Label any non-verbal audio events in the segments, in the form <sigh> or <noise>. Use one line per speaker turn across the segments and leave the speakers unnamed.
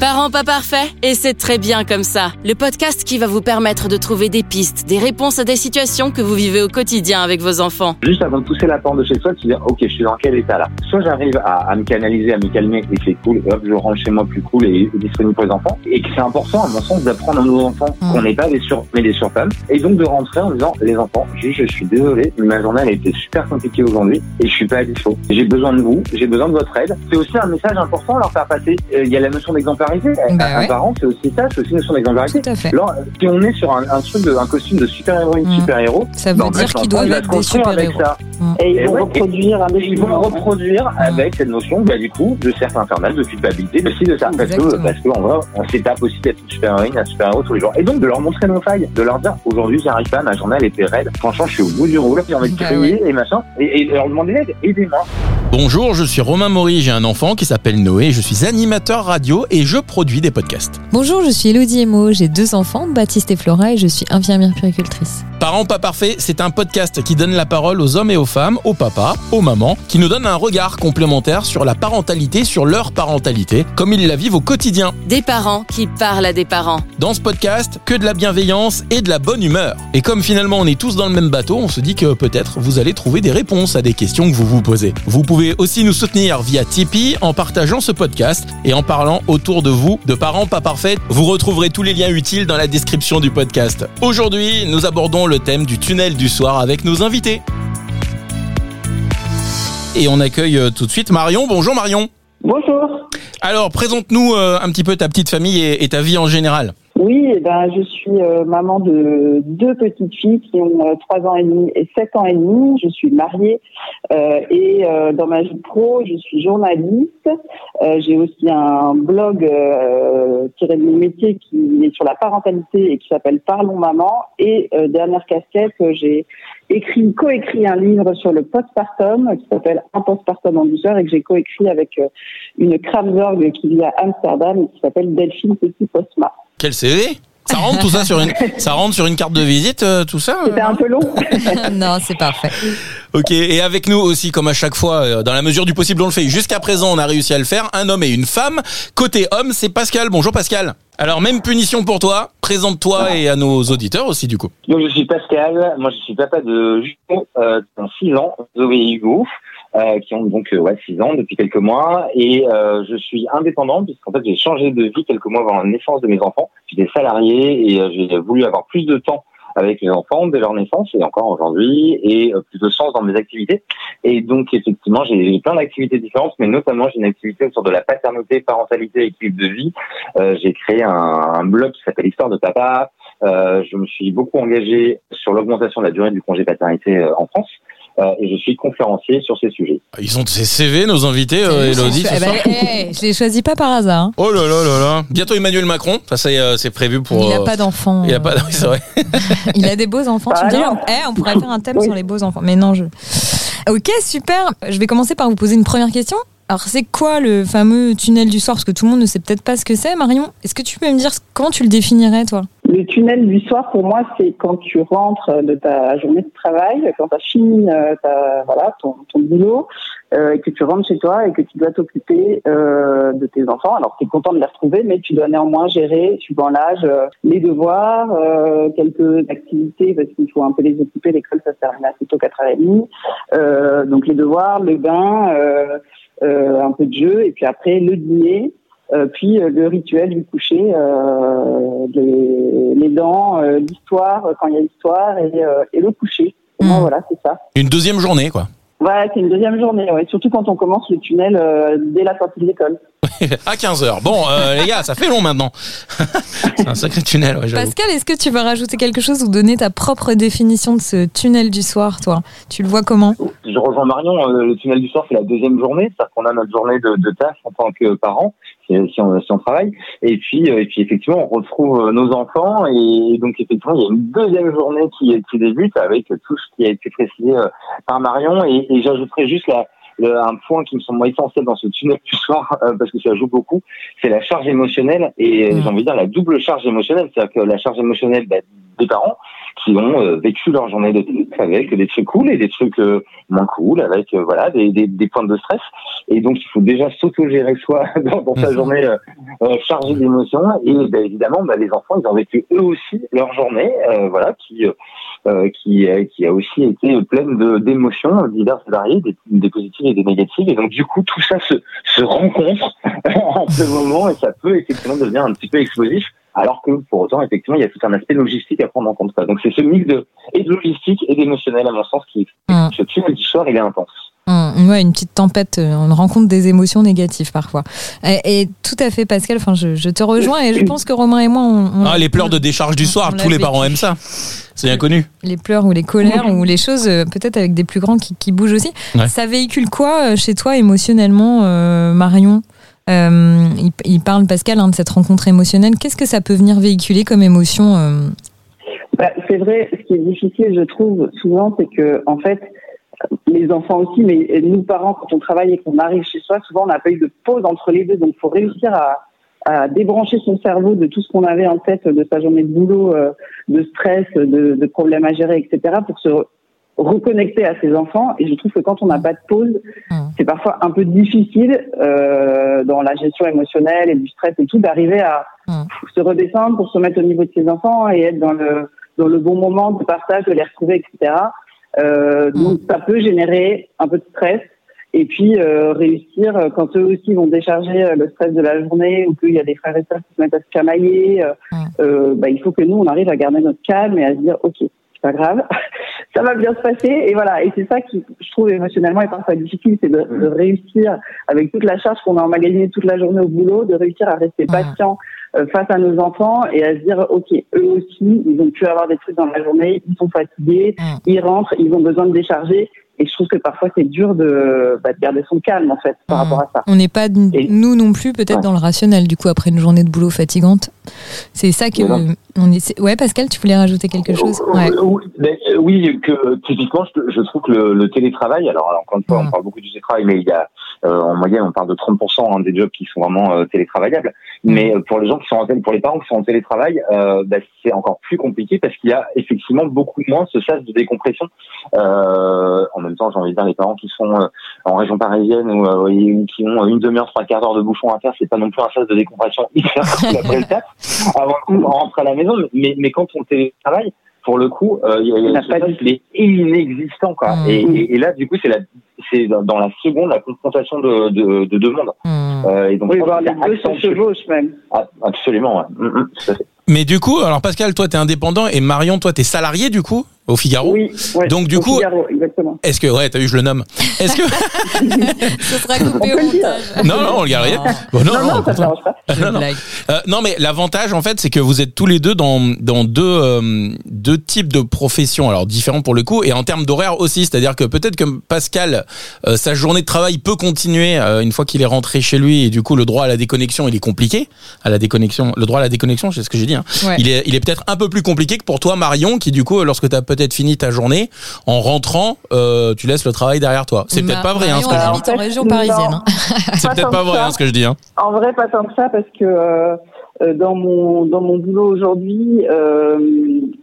Parents pas parfaits Et c'est très bien comme ça. Le podcast qui va vous permettre de trouver des pistes, des réponses à des situations que vous vivez au quotidien avec vos enfants.
Juste avant de pousser la porte de chez toi, tu dis ok, je suis dans quel état là? Soit j'arrive à, à me canaliser, à me calmer et c'est cool, et hop, je rentre chez moi plus cool et disponible pour les enfants. Et que c'est important, à mon sens, d'apprendre à nos enfants
Mm.
qu'on n'est pas des sur, mais des surfemmes. Et donc de rentrer en disant les enfants, juste je suis désolé, mais ma journée elle a été super compliquée aujourd'hui et je suis pas à dispo. J'ai besoin de vous, j'ai besoin de votre aide. C'est aussi un message important à leur faire passer. Euh, Il y a la notion d'exemplarité.
Bah
un
ouais.
parent, c'est aussi ça, c'est aussi une notion d'exemplarité.
Tout à fait.
Alors, si on est sur un, un truc de, un costume de super-héroïne,
Mm.
super-héros,
Ça veut
bah,
dire qu'ils doivent être
se
des
construire avec
super-héros.
ça.
Et ils vont
ouais,
reproduire un
Et ils vont reproduire avec cette notion, bah, du coup, de cercle infernal, de culpabilité, de ci, de ça. Parce que, parce que, en vrai, on s'étape aussi d'être une super-héroïne, un super-héros tous les jours. Et donc, de leur montrer nos failles, de leur dire, aujourd'hui, j'arrive pas, ma journée, elle était raide. Franchement, je suis au bout du roule, j'ai envie de
Bah
crier et machin. Et, et leur demander d'aide, aidez-moi.
Bonjour, je suis Romain Maury, j'ai un enfant qui s'appelle Noé, je suis animateur radio et je produis des podcasts.
Bonjour, je suis Elodie Emo, j'ai deux enfants, Baptiste et Flora, et je suis infirmière puricultrice.
Parents pas parfaits, c'est un podcast qui donne la parole aux hommes et aux femmes, aux papas, aux mamans, qui nous donne un regard complémentaire sur la parentalité, sur leur parentalité, comme ils la vivent au quotidien.
Des parents qui parlent à des parents.
Dans ce podcast, que de la bienveillance et de la bonne humeur. Et comme finalement on est tous dans le même bateau, on se dit que peut-être vous allez trouver des réponses à des questions que vous vous posez. Vous pouvez aussi nous soutenir via Tipeee en partageant ce podcast et en parlant autour de vous de parents pas parfaits. Vous retrouverez tous les liens utiles dans la description du podcast. Aujourd'hui, nous abordons le thème du tunnel du soir avec nos invités. Et on accueille euh, tout de suite Marion. Bonjour Marion.
Bonjour.
Alors, présente-nous euh, un petit peu ta petite famille et, et ta vie en général.
Oui, eh ben, je suis euh, maman de deux petites filles qui ont euh, trois ans et demi et sept ans et demi. Je suis mariée euh, et euh, dans ma vie pro, je suis journaliste. Euh, J'ai aussi un blog tiré de mon métier qui est sur la parentalité et qui s'appelle Parlons Maman. Et dernière casquette, j'ai écrit, coécrit un livre sur le postpartum qui s'appelle Un postpartum en douceur et que j'ai coécrit avec euh, une Kramzorg qui vit à Amsterdam et qui s'appelle Delphine Petit Postma.
Quel CV ça rentre tout ça sur une ça rentre sur une carte de visite euh, tout ça euh,
C'était un peu long. <laughs>
non, c'est parfait.
Ok et avec nous aussi comme à chaque fois euh, dans la mesure du possible on le fait. Jusqu'à présent on a réussi à le faire. Un homme et une femme. Côté homme c'est Pascal. Bonjour Pascal alors même punition pour toi présente-toi et à nos auditeurs aussi du coup
Donc, je suis Pascal. Moi, je suis papa de jumeaux, euh, ont 6 ans, Zoé et Hugo, euh, qui ont donc, euh, ouais, 6 ans depuis quelques mois. Et euh, je suis indépendant, puisqu'en fait, j'ai changé de vie quelques mois avant la naissance de mes enfants. J'étais salarié et euh, j'ai voulu avoir plus de temps avec mes enfants dès leur naissance et encore aujourd'hui et euh, plus de sens dans mes activités. Et donc effectivement, j'ai plein d'activités différentes, mais notamment j'ai une activité autour de la paternité, parentalité équilibre de vie. Euh, j'ai créé un, un blog qui s'appelle Histoire de papa. Euh, je me suis beaucoup engagé sur l'augmentation de la durée du congé paternité euh, en France. Euh, et je suis conférencier sur ces sujets.
ils ont ces CV nos invités euh, Elodie ce
Eh ben,
soir
eh, je les choisis pas par hasard. hein.
oh là là là là bientôt Emmanuel Macron ça c'est euh, c'est prévu pour
il a
euh,
pas d'enfants.
il a pas <laughs> oui, c'est vrai <laughs>
Il a des beaux enfants. Tu me dirais,
ailleurs.
eh, on pourrait faire un thème
Oui.
sur les beaux enfants. Mais non, je. Ok, super. Je vais commencer par vous poser une première question. Alors, c'est quoi le fameux tunnel du soir? Parce que tout le monde ne sait peut-être pas ce que c'est, Marion. Est-ce que tu peux me dire comment tu le définirais, toi?
Le tunnel du soir, pour moi, c'est quand tu rentres de ta journée de travail, quand tu as fini euh, ta, voilà, ton, ton boulot, euh, et que tu rentres chez toi et que tu dois t'occuper euh, de tes enfants. Alors, tu es content de les retrouver, mais tu dois néanmoins gérer, suivant l'âge, euh, les devoirs, euh, quelques activités, parce qu'il faut un peu les occuper. L'école, ça se termine assez tôt, 4h30. Euh, donc, les devoirs, le bain, un peu de jeu, et puis après, le dîner. Euh, puis euh, le rituel du coucher, euh, les, les dents, euh, l'histoire euh, quand il y a l'histoire et, euh, et le coucher. Pour moi,
Mm.
voilà, c'est ça.
une deuxième journée quoi
Voilà, c'est une deuxième journée, ouais. surtout quand on commence le tunnel euh, dès la sortie de l'école.
À 15h bon euh, les gars ça fait long maintenant. <laughs> C'est un sacré tunnel ouais.
Pascal, est-ce que tu veux rajouter quelque chose ou donner ta propre définition de ce tunnel du soir, toi? Tu le vois comment?
Je rejoins Marion, euh, le tunnel du soir, c'est la deuxième journée, c'est-à-dire qu'on a notre journée de, de taf en tant que parents, si, on, si on travaille, et puis, euh, et puis effectivement, on retrouve euh, nos enfants, et, donc effectivement, il y a une deuxième journée qui, qui débute avec tout ce qui a été précisé euh, par Marion, et, et j'ajouterais juste la, le- un point qui me semble essentiel dans ce tunnel du soir, <laughs> euh, parce que ça joue beaucoup, c'est la charge émotionnelle, et euh,
Mm.
j'ai envie de dire la double charge émotionnelle, c'est-à-dire que la charge émotionnelle bah, des parents, qui ont euh, vécu leur journée de taf avec des trucs cool et des trucs euh, moins cool, avec euh, voilà des, des, des points de stress. Et donc il faut déjà s'autogérer soi <laughs> dans, dans sa
Mhm.
journée euh, euh, chargé d'émotions. Et ben, évidemment, bah, les enfants, ils ont vécu eux aussi leur journée, euh, voilà, qui euh, qui qui a aussi été pleine de d'émotions diverses et variées, des, des, positives et des négatives. Et donc du coup, tout ça se se rencontre <laughs> en ce moment et ça peut effectivement devenir un petit peu explosif. Alors que pour autant, effectivement, il y a tout un aspect logistique à prendre en compte. Donc c'est ce mix de et de logistique et d'émotionnel, à mon sens, qui mmh. ce film du soir, il est intense.
Mmh, ouais, une petite tempête, euh, on rencontre des émotions négatives parfois. Et, tout à fait, Pascal, enfin, je, te rejoins et je pense que Romain et moi, on.
ah, les pleurs de décharge du soir, tous les parents aiment ça. C'est bien connu.
Les pleurs ou les colères ou les choses, euh, peut-être avec des plus grands qui, bougent aussi. Ça véhicule quoi euh, chez toi émotionnellement, Marion? Il, parle, Pascal, hein, de cette rencontre émotionnelle. Qu'est-ce que ça peut venir véhiculer comme émotion
bah, C'est vrai, ce qui est difficile, je trouve, souvent, c'est que, en fait, les enfants aussi, mais nous parents, quand on travaille et qu'on arrive chez soi, souvent on n'a pas eu de pause entre les deux, donc il faut réussir à, à, débrancher son cerveau de tout ce qu'on avait en tête de sa journée de boulot, euh, de stress, de, de, problèmes à gérer, etc., pour se reconnecter à ses enfants. Et je trouve que quand on n'a pas de pause, mmh. c'est parfois un peu difficile euh, dans la gestion émotionnelle et du stress et tout d'arriver à mmh. se redescendre pour se mettre au niveau de ses enfants et être dans le dans le bon moment de partage, de les retrouver, etc. Euh, mm. donc ça peut générer un peu de stress. Et puis euh, réussir, euh, quand eux aussi vont décharger le stress de la journée ou qu'il y a des frères et sœurs qui se mettent à se chamailler, mm. bah, il faut que nous, on arrive à garder notre calme et à se dire, OK, pas grave, <laughs> ça va bien se passer. Et voilà, et c'est ça qui, je trouve, émotionnellement et parfois difficile, c'est de, de, réussir, avec toute la charge qu'on a emmagasinée toute la journée au boulot, de réussir à rester patient face à nos enfants et à se dire, OK, eux aussi, ils ont pu avoir des trucs dans la journée, ils sont fatigués, mm. ils rentrent, ils ont besoin de décharger. Et je trouve que parfois c'est dur de, bah, de, garder son calme en fait par mm. rapport à ça.
On n'est pas nous non plus peut-être dans le rationnel du coup après une journée de boulot fatigante. C'est ça que on est. Ouais Pascal, tu voulais rajouter quelque chose?
ouais. Oui, que typiquement je, trouve que le, télétravail, alors, encore une fois on mm. parle beaucoup du télétravail, mais il y a euh, en moyenne, on parle de 30% hein, des jobs qui sont vraiment euh, télétravaillables. Mm. Mais euh, pour les gens qui sont en pour les parents qui sont en télétravail, bah, c'est encore plus compliqué parce qu'il y a effectivement beaucoup moins ce sas de décompression. en même temps, j'ai envie de dire les parents qui sont en région parisienne ou, qui ont une demi-heure, trois quarts d'heure de bouchon à faire, c'est pas non plus un sas de décompression hyper cool après le taf <laughs> avant de rentrer à la maison. Mais, mais quand on télétravaille, pour le coup, euh, il y a, pas est inexistant quoi. Mmh. Et, et, là, du coup, c'est la, c'est dans la seconde la confrontation de de, de deux mondes.
Mmh. Euh, et donc, oui, voir les deux se chevauchent même.
Ah, absolument, ouais. Mmh, tout à fait.
Mais du coup, alors Pascal, toi, tu es indépendant et Marion, toi, tu es salarié du coup? Au Figaro.
Oui.
Donc du coup, est-ce que ouais, t'as vu, je le nomme. Est-ce que <laughs>
ce sera coupé au montage <laughs>
Non, non, on le garde rien.
non, non, non, non, <laughs>
non, non. Euh, non, mais l'avantage en fait, c'est que vous êtes tous les deux dans dans deux euh, deux types de professions, alors différents pour le coup, et en termes d'horaire aussi. C'est-à-dire que peut-être que Pascal, euh, sa journée de travail peut continuer euh, une fois qu'il est rentré chez lui, et du coup le droit à la déconnexion, il est compliqué. À la déconnexion, le droit à la déconnexion, c'est ce que j'ai dit. Hein. Il est il est peut-être un peu plus compliqué que pour toi, Marion, qui du coup, lorsque t'as peut-être fini ta journée, en rentrant, euh, tu laisses le travail derrière toi. C'est peut-être pas vrai hein, ce que je dis.
en région parisienne. Hein. <laughs>
C'est peut-être pas vrai hein, ce que je dis. Hein.
En vrai, pas tant que ça, parce que euh, euh, dans mon dans mon boulot aujourd'hui, euh,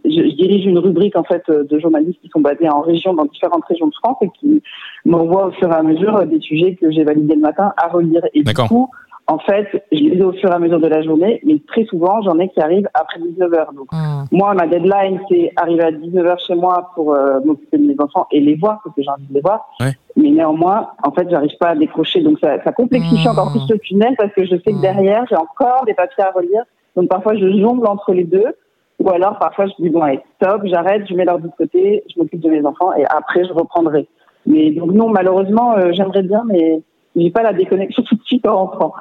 je, je, dirige une rubrique en fait de journalistes qui sont basés en région, dans différentes régions de France, et qui m'envoient au fur et à mesure des sujets que j'ai validés le matin à relire. Et du coup, en fait, je les ai au fur et à mesure de la journée, mais très souvent, j'en ai qui arrivent après 19h. Donc, ah. moi, ma deadline, c'est arriver à 19h chez moi pour euh, m'occuper de mes enfants et les voir, parce que j'ai envie de les voir. Mais néanmoins, en fait, j'arrive pas à décrocher. Donc, ça, ça complexifie ah. encore plus le tunnel parce que je sais que ah. derrière, j'ai encore des papiers à relire. Donc, parfois, je jongle entre les deux. Ou alors, parfois, je dis, bon, allez, stop, j'arrête, je mets l'heure de côté, je m'occupe de mes enfants et après, je reprendrai. Mais donc, non, malheureusement, euh, j'aimerais bien, mais j'ai pas la déconnexion <laughs> tout de suite en rentrant.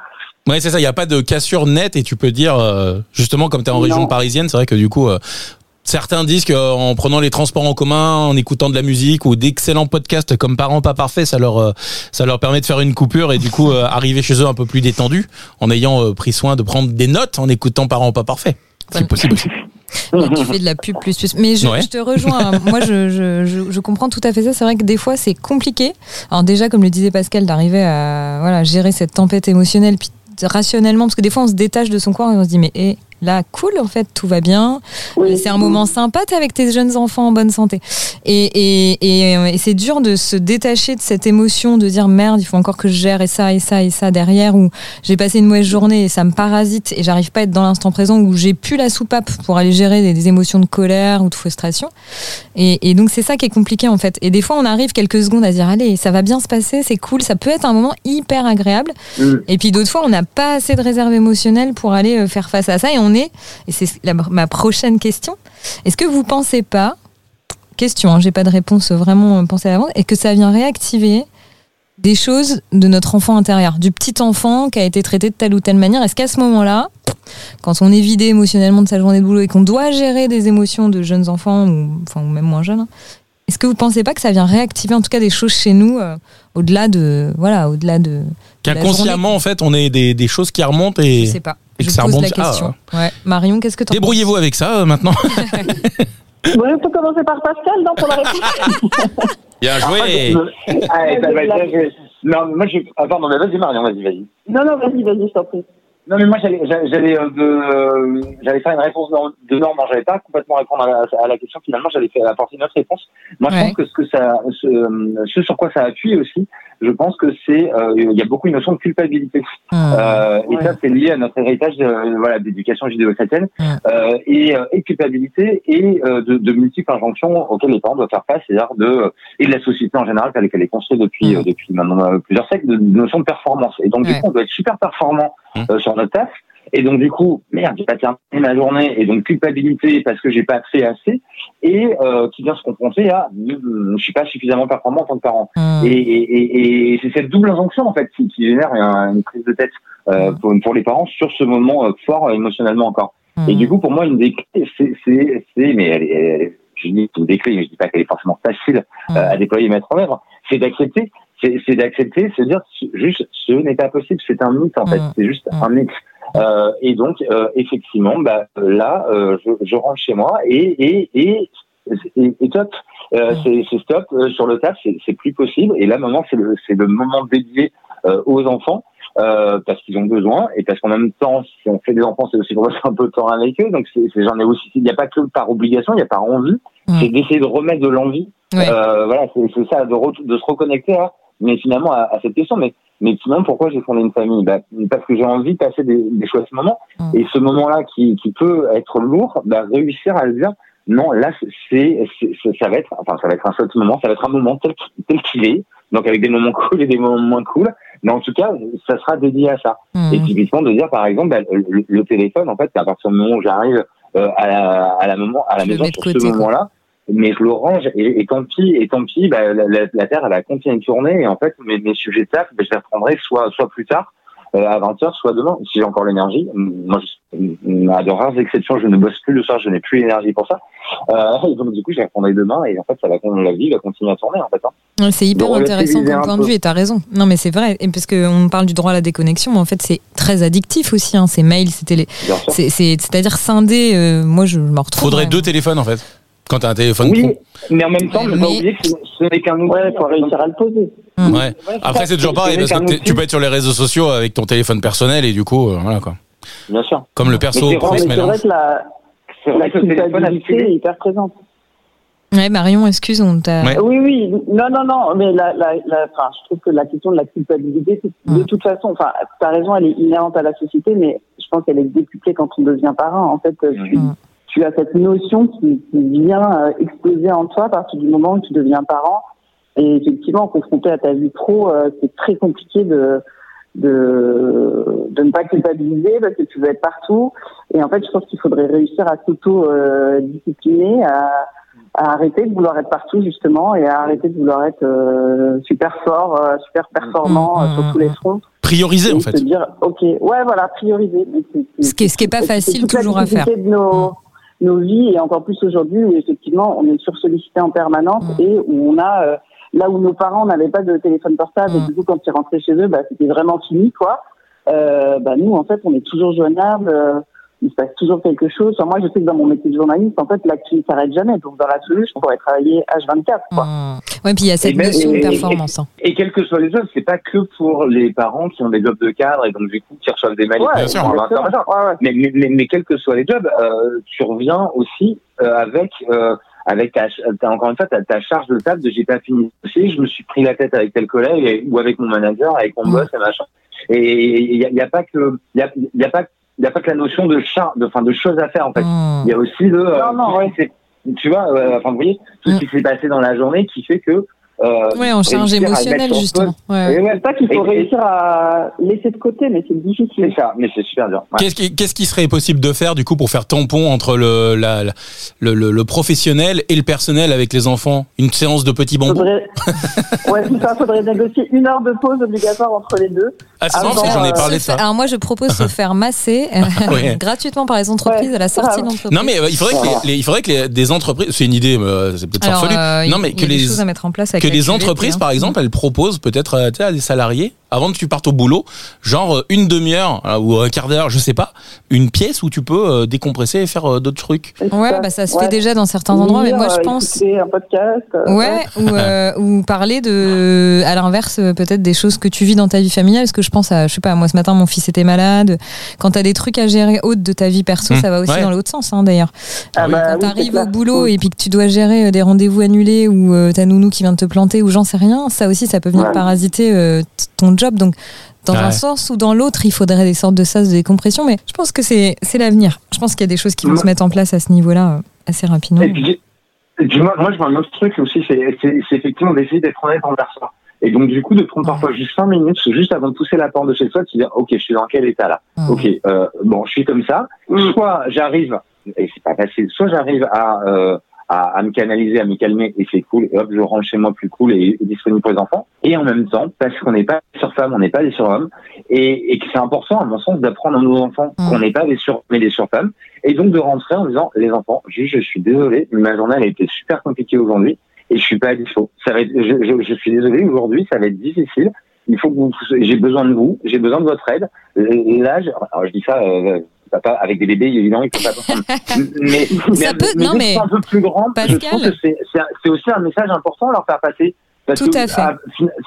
Ouais, c'est ça. Il n'y a pas de cassure nette et tu peux dire, euh, justement, comme tu es en région parisienne, c'est vrai que du coup, euh, certains disent qu'en prenant les transports en commun, en écoutant de la musique ou d'excellents podcasts comme Parents pas parfaits, ça leur euh, ça leur permet de faire une coupure et du coup arriver chez eux un peu plus détendu en ayant pris soin de prendre des notes en écoutant Parents pas parfaits. C'est possible aussi.
tu fais de la pub plus plus. Mais je, je te rejoins. Moi, je, je, je, comprends tout à fait ça. C'est vrai que des fois, c'est compliqué. Alors déjà, comme le disait Pascal, d'arriver à voilà gérer cette tempête émotionnelle, puis rationnellement, parce que des fois on se détache de son corps et on se dit mais là, cool, en fait, tout va bien. C'est un moment sympa, t'es avec tes jeunes enfants en bonne santé. Et, et, et, c'est dur de se détacher de cette émotion, de dire merde, il faut encore que je gère et ça et ça et ça derrière, où j'ai passé une mauvaise journée et ça me parasite et j'arrive pas à être dans l'instant présent, où j'ai plus la soupape pour aller gérer des, émotions de colère ou de frustration. Et, et donc c'est ça qui est compliqué en fait. Et des fois on arrive quelques secondes à dire allez, ça va bien se passer, c'est cool, ça peut être un moment hyper agréable. Mm. Et puis d'autres fois on n'a pas assez de réserve émotionnelle pour aller euh, faire face à ça et on est, et c'est ma prochaine question, est-ce que vous pensez pas, question, hein, j'ai pas de réponse vraiment pensée à l'avance, et que ça vient réactiver des choses de notre enfant intérieur, du petit enfant qui a été traité de telle ou telle manière? Est-ce qu'à ce, moment-là, quand on est vidé émotionnellement de sa journée de boulot et qu'on doit gérer des émotions de jeunes enfants, ou, enfin, ou même moins jeunes, hein, est-ce que vous pensez pas que ça vient réactiver en tout cas des choses chez nous euh, au-delà de voilà au-delà de
qu'inconsciemment en fait on est des, des, choses qui remontent et
je sais pas je pose la question ah, ouais. Marion qu'est-ce que tu
débrouillez-vous avec ça euh, maintenant
Oui, on peut commencer par Pascal, non, pour la réponse. <laughs>
Bien joué.
non, moi je. Ah, pardon, mais vas-y, Marion, vas-y, vas-y.
Non, non, vas-y, vas-y, je t'en prie.
Non, mais moi, j'allais, j'allais, euh, euh, j'allais faire une réponse de norme. J'allais pas complètement répondre à la, question. Finalement, j'allais apporter une autre réponse. Moi, je pense que ce que ça, ce, ce, sur quoi ça appuie aussi, je pense que c'est, euh, il y a beaucoup une notion de culpabilité. Ah. euh, et ça, c'est lié à notre héritage, voilà, d'éducation judéo-chrétienne euh, et, et, culpabilité et de, de, multiples injonctions auxquelles les parents doivent faire face, c'est-à-dire de et de la société en général, telle qu'elle est construite depuis depuis maintenant plusieurs siècles, de, de notion de performance. Et donc, du coup, on doit être super performant euh, sur notre taf. Et donc du coup, merde, j'ai pas terminé ma journée et donc culpabilité parce que j'ai pas fait assez et euh, qui vient se confronter à je suis pas suffisamment performant en tant que parent. Mmh. Et, et, et, c'est cette double injonction en fait qui, qui génère une prise de tête euh, mmh. pour, pour, les parents sur ce moment euh, fort euh, émotionnellement encore. Mmh. Et du coup, pour moi, une des clés, c'est, c'est, c'est mais elle, elle, je dis une des clés, mais je dis pas qu'elle est forcément facile à déployer et mettre en œuvre, c'est d'accepter c'est d'accepter, se dire juste ce n'est pas possible, c'est un mythe en fait, c'est juste un mythe. Euh, et donc euh, effectivement, bah, là, euh, je, je, rentre chez moi et et et, et, top, euh, c'est stop euh, sur le taf, c'est plus possible. Et là maintenant, c'est le c'est le moment dédié euh, aux enfants. parce qu'ils ont besoin et parce qu'en même temps, si on fait des enfants, c'est aussi pour passer un peu de temps avec eux. Donc, j'en ai aussi. Il n'y a pas que par obligation, il n'y a pas envie. C'est d'essayer de remettre de l'envie. voilà, c'est ça, de, de se reconnecter à mais finalement à, cette question. Mais, mais finalement, pourquoi j'ai fondé une famille? Bah, Parce que j'ai envie de passer des, des chouettes moments. Mm. Et ce moment-là qui, qui peut être lourd, bah, réussir à le dire, non, là, c'est, ça va être, enfin, ça va être un seul moment, ça va être un moment tel, tel qu'il est, donc avec des moments <laughs> cool et des moments moins cool. Mais en tout cas, ça sera dédié à ça. Mm. Et typiquement de dire, par exemple, bah, le, téléphone, en fait, à partir du moment où j'arrive euh, à, la, à la moment, à la maison sur ce moment-là, mais je le range. Et, et tant pis et tant pis bah, la, la, terre elle a continué de tourner et en fait mes, mes sujets de taf bah, je les reprendrai soit soit plus tard euh, à 20h soit demain si j'ai encore l'énergie. Moi je, à de rares exceptions je ne bosse plus le soir je n'ai plus l'énergie pour ça. Euh, <laughs> donc du coup je les reprendrai demain. Et en fait ça va la vie va continuer à tourner en fait hein.
c'est hyper intéressant comme point de vue et t'as raison. Non mais c'est vrai. Et parce qu'on parle du droit à la déconnexion mais en fait c'est très addictif aussi hein, ces mails ces télé c'est à dire scinder euh, moi je me retrouve
faudrait deux téléphones en fait quand tu as un téléphone
Oui, mais en même temps, ne pas oublier que ce n'est qu'un outil.
Ouais, faut réussir à le poser.
Ouais. Après, c'est toujours pareil, parce que tu peux être sur les réseaux sociaux avec ton téléphone personnel et du coup, euh, voilà quoi.
Bien sûr.
Comme le perso
C'est vrai que la, la culpabilité est hyper présente.
Ouais, Marion, excuse, on t'a.
Oui, oui, non, non, non, mais la, la, la, enfin, je trouve que la question de la culpabilité, de toute façon, enfin, tu as raison, elle est inhérente à la société, mais je pense qu'elle est décuplée quand on devient parent. En fait, tu, tu as cette notion qui, qui vient euh, exploser en toi à partir du moment où tu deviens parent. Et effectivement, confronté à ta vie pro, euh, c'est très compliqué de, de, de ne pas culpabiliser parce que tu veux être partout. Et en fait, je pense qu'il faudrait réussir à s'auto-discipliner, à, à, arrêter de vouloir être partout justement et à arrêter de vouloir être euh, super fort, super performant mmh, sur tous les fronts.
Prioriser en fait.
Se dire, ok, ouais, voilà, prioriser.
ce qui est, ce qui est pas facile toujours à faire.
De nos, nos vies et encore plus aujourd'hui où effectivement on est sursollicité en permanence mm. et où on a euh, là où nos parents n'avaient pas de téléphone portable et mm. du coup quand ils rentraient chez eux bah, c'était vraiment fini quoi. Euh, bah, nous en fait on est toujours joignables. Il se passe toujours quelque chose. moi, je sais que dans mon métier de journaliste, en fait, l'actu ne s'arrête jamais. Donc, dans l'absolu, je pourrais travailler H24. Quoi.
Mmh. Oui, puis il y a cette notion de performance. Hein.
Et, quels que soient les jobs, c'est pas que pour les parents qui ont des jobs de cadre et donc du coup qui reçoivent des mails.
Ouais, ouais,
mais, mais, mais, quels que soient les jobs, euh, tu reviens aussi euh, avec euh, avec ta, encore une fois ta, ta charge de table de j'ai pas fini je me suis pris la tête avec tel collègue ou avec mon manager, avec mon mmh. boss et machin. Et il n'y a, a, pas que il y a, y a pas il n'y a pas que la notion de char, de, fin, de choses à faire en fait.
Hmm.
Il y a aussi le,
non, non, ouais.
tu vois, euh, enfin vous voyez, tout ce qui hmm. s'est passé dans la journée qui fait que
euh, oui, en charge émotionnelle, justement.
Ouais. C'est pas qu'il faut réussir à laisser de côté, mais c'est difficile.
C'est ça, mais c'est super dur.
Qu'est-ce qui, qu'est-ce qui serait possible de faire, du coup, pour faire tampon entre le, la, le, le, le, professionnel et le personnel avec les enfants? Une séance de petits bonbons?
Faudrait... <laughs> Ouais, ça. Faudrait négocier une heure de pause obligatoire entre les deux.
Ah, c'est marrant, j'en ai parlé de ça.
Alors, moi, je propose de se <laughs> faire masser euh, <laughs> gratuitement par les entreprises à la sortie d'entreprise.
Non, mais euh, il faudrait que, les, il faudrait que les, des entreprises, c'est une idée, euh, c'est peut-être farfelu. non, mais que les,
à mettre en place
que les entreprises, par exemple, elle propose peut-être euh, à des salariés avant que tu partes au boulot, genre euh, une demi-heure euh, ou un quart d'heure, je sais pas, une pièce où tu peux décompresser et faire d'autres trucs.
Ouais, bah ça se fait déjà dans certains endroits, mais moi je pense.
Un podcast.
Ouais, ou, ou parler de, à l'inverse, peut-être des choses que tu vis dans ta vie familiale, parce que je pense à, je sais pas, moi ce matin mon fils était malade. Quand t'as des trucs à gérer autres de ta vie perso, mmh. ça va aussi dans l'autre sens, hein, d'ailleurs.
Ah bah
quand t'arrives au boulot et puis que tu dois gérer des rendez-vous annulés ou ta nounou qui vient de te planter ou j'en sais rien, ça aussi ça peut venir parasiter euh, ton job. Donc, dans un sens ou dans l'autre, il faudrait des sortes de sas de décompression. Mais je pense que c'est l'avenir. Je pense qu'il y a des choses qui vont se mettre en place à ce niveau-là euh, assez rapidement.
Et puis, moi, moi, je vois un autre truc aussi, c'est effectivement d'essayer d'être honnête envers soi. Et donc, du coup, de prendre parfois juste 5 minutes, juste avant de pousser la porte de chez soi, de se dire, OK, je suis dans quel état là OK, euh, bon, je suis comme ça. Soit j'arrive, et c'est pas facile, soit j'arrive à à, à, me canaliser, à me calmer et c'est cool. Et hop, je rentre chez moi plus cool et, disponible pour les enfants. Et en même temps, parce qu'on n'est pas sur femmes, on n'est pas des surhommes, et, et que c'est important, à mon sens, d'apprendre à nos enfants mmh. qu'on n'est pas des sur mais des surfemmes, et donc de rentrer en disant, les enfants, je suis désolé, ma journée elle a été super compliquée aujourd'hui et je suis pas à dispo. Ça va être, je, je, je suis désolé, aujourd'hui, ça va être difficile. Il faut que vous, j'ai besoin de vous, j'ai besoin de votre aide. Là, je, alors je dis ça. Euh, pas avec des bébés, évidemment, il faut pas <laughs>
mais, ça peut, non, mais
un peu plus grand, Pascal, je trouve que c'est aussi un message important à leur faire passer.
Parce Tout à fait. Ah,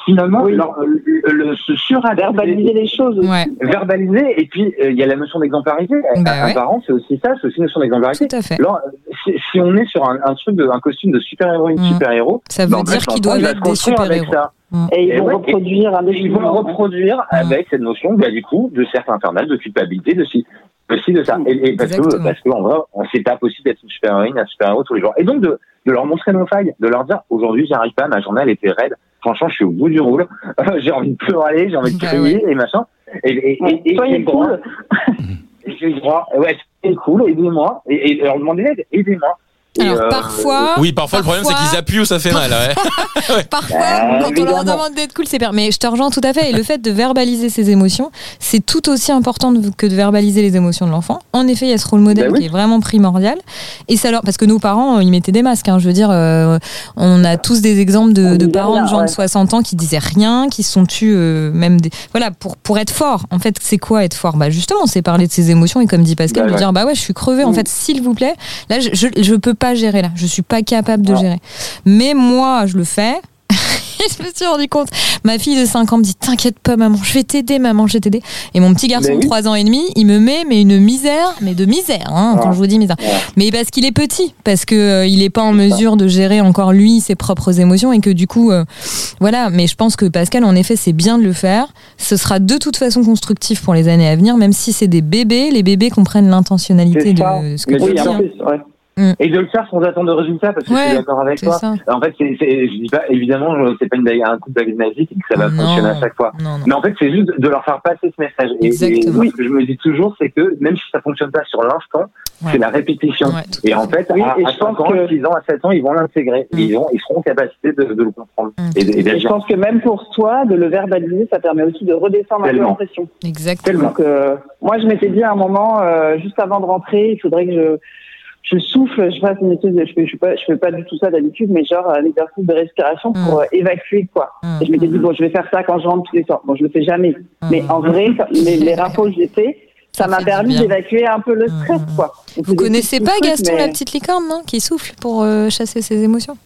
finalement, oui. le, le, se
verbaliser les choses,
ouais.
verbaliser, et puis euh, il y a la notion d'exemplarité.
Bah
un ouais. parent, c'est aussi ça, c'est aussi une notion d'exemplarité.
Tout à fait.
Alors, si, si, on est sur un, un truc, de, un costume de super-héroïne, mmh. super-héros,
ça veut bah, dire qu'ils doivent être des super-héros.
Mmh. Et ils vont et reproduire,
et, ils vont reproduire mmh. avec cette notion, bah, du coup, de certes infernal, de culpabilité, de si aussi de ça. Et, et parce que, parce que, en vrai, on s'est pas possible d'être une super héroïne, un super héros tous les jours. Et donc, de, de leur montrer nos failles, de leur dire, aujourd'hui, j'arrive pas, ma journée, elle était raide. Franchement, je suis au bout du roule. <laughs> j'ai envie de pleurer, j'ai envie de bah crier bah ouais. et machin. Et, et,
ouais, et, soyez cool. <laughs>
J'ai le droit. Ouais, c'est cool, aidez-moi. Et, et leur demander l'aide, aidez-moi.
Alors euh, parfois.
Oui, parfois, parfois, le problème c'est qu'ils appuient où ça fait mal. Ouais. <laughs>
parfois, bah, quand évidemment. on leur demande d'être cool, c'est pire. Mais je te rejoins tout à fait. Et le fait de verbaliser ses émotions, c'est tout aussi important que de verbaliser les émotions de l'enfant. En effet, il y a ce rôle modèle bah oui. qui est vraiment primordial. Et ça leur, parce que nos parents, ils mettaient des masques. Hein, je veux dire, euh, on a tous des exemples de, de parents de gens ouais. de 60 ans qui disaient rien, qui se sont tus euh, même des, voilà pour pour être fort. En fait, c'est quoi être fort? Bah justement, c'est parler de ses émotions et comme dit Pascal, bah, de ouais. dire bah ouais, je suis crevé. En fait, s'il vous plaît, là, je, je, je peux pas gérer là. Je suis pas capable de gérer. Mais moi, je le fais. <laughs> je me suis rendu compte. Ma fille de 5 ans me dit T'inquiète pas, maman, je vais t'aider, maman, je vais t'aider. Et mon petit garçon de 3 ans et demi, il me met mais une misère, mais de misère, hein, quand je vous dis misère. Mais parce qu'il est petit, parce qu'il euh, il est pas en mesure de gérer encore lui ses propres émotions et que du coup, euh, voilà. Mais je pense que Pascal, en effet, c'est bien de le faire. Ce sera de toute façon constructif pour les années à venir, même si c'est des bébés. Les bébés comprennent l'intentionnalité de, de, ce que tu dis.
En. Mmh. Et de le faire sans attendre de résultat, parce que
ouais,
je suis d'accord avec toi.
Ça.
En fait, c'est, c'est, je dis pas, évidemment, c'est pas une, un coup de baguette magique et que ça va
non,
fonctionner à chaque fois.
Non, non.
Mais en fait, c'est juste de leur faire passer ce message. Et,
Exactement.
et, ce que je me dis toujours, c'est que même si ça fonctionne pas sur l'instant,
ouais.
c'est la répétition.
Ouais,
et en fait,
oui,
à,
et
à
je pense
5 ans,
que...
6 ans, à 7 ans, ils vont l'intégrer.
Mmh.
Ils, ils seront en capacité de, de le comprendre.
Mmh.
Et,
et, je pense que même pour toi, de le verbaliser, ça permet aussi de redescendre
Tellement.
un peu l'impression.
Exactement.
Donc, euh, moi, je m'étais dit à un moment, euh, juste avant de rentrer, il faudrait que je je souffle, je fasse une espèce de, je fais, je fais pas, je fais pas du tout ça d'habitude, mais genre un exercice de respiration pour
mmh.
euh, évacuer quoi. Et je m'étais dit bon, je vais faire ça quand je rentre tous les soirs. Bon, je le fais jamais, mais en vrai, les, les rapports que j'ai fait, ça m'a permis d'évacuer un peu le stress, quoi.
Vous connaissez pas Gaston, la petite licorne, non Qui souffle pour euh, chasser ses émotions?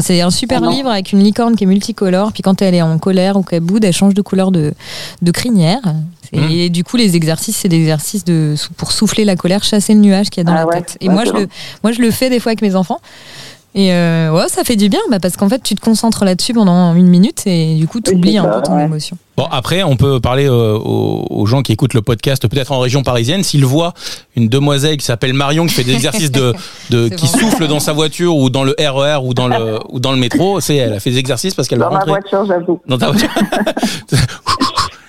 C'est un super ah livre avec une licorne qui est multicolore. Puis quand elle est en colère ou qu'elle boude, elle change de couleur de, de crinière. Et mmh. du coup, les exercices, c'est des exercices de, pour souffler la colère, chasser le nuage qu'il y a dans ah la tête. Et moi, je le, moi, je le fais des fois avec mes enfants. Et euh, ouais, ça fait du bien bah, parce qu'en fait, tu te concentres là-dessus pendant une minute et du coup, tu oublies un peu ton émotion.
Bon, après, on peut parler euh, aux, gens qui écoutent le podcast, peut-être en région parisienne, s'ils voient une demoiselle qui s'appelle Marion qui fait des exercices de, <laughs> de qui souffle dans sa voiture ou dans le RER e ou dans le <laughs> ou dans le métro, c'est elle a fait des exercices parce qu'elle va rentrer.
Dans ma voiture, j'avoue.
Dans ta voiture. <laughs>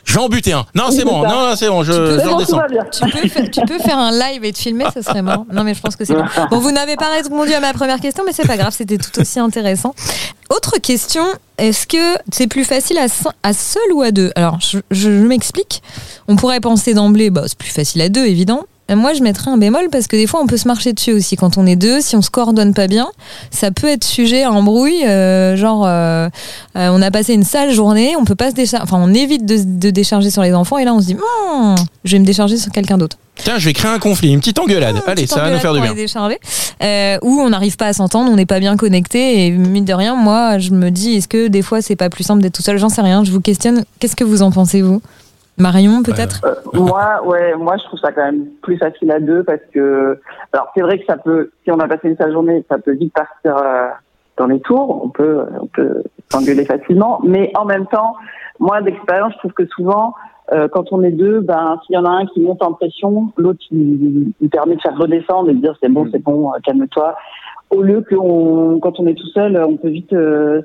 Je vais en buter un. Non, c'est bon. Non, c'est bon. Je, je redescends.
Tu peux, faire, tu peux faire un live et te filmer, ça serait marrant. Non, mais je pense que c'est bon. Bon, vous n'avez pas répondu à ma première question, mais c'est pas grave. C'était tout aussi intéressant. Autre question. Est-ce que c'est plus facile à, à, seul ou à deux? Alors, je, je, m'explique. On pourrait penser d'emblée, bah, c'est plus facile à deux, évident. Euh, moi, je mettrais un bémol parce que des fois, on peut se marcher dessus aussi. Quand on est deux, si on se coordonne pas bien, ça peut être sujet à embrouille. Euh, genre, euh, on a passé une sale journée, on peut pas se décharger. Enfin, on évite de, décharger sur les enfants et là, on se dit, hmm, je vais me décharger sur quelqu'un d'autre.
Tiens, je vais créer un conflit, une petite engueulade. Allez, ça va nous faire du bien.
Euh, ou on n'arrive pas à s'entendre, on n'est pas bien connecté. Et mine de rien, moi, je me dis, est-ce que des fois, c'est pas plus simple d'être tout seul? J'en sais rien. Je vous questionne. Qu'est-ce que vous en pensez, vous? Marion, peut-être
euh, Moi, ouais, moi, je trouve ça quand même plus facile à deux parce que, alors, c'est vrai que ça peut, si on a passé une sale journée, ça peut vite partir euh, dans les tours. On peut, on peut s'engueuler facilement, mais en même temps, moi, d'expérience, je trouve que souvent, euh, quand on est deux, ben, s'il y en a un qui monte en pression, l'autre il, permet de faire redescendre et de dire c'est bon, c'est bon, calme-toi. Au lieu que quand on est tout seul, on peut vite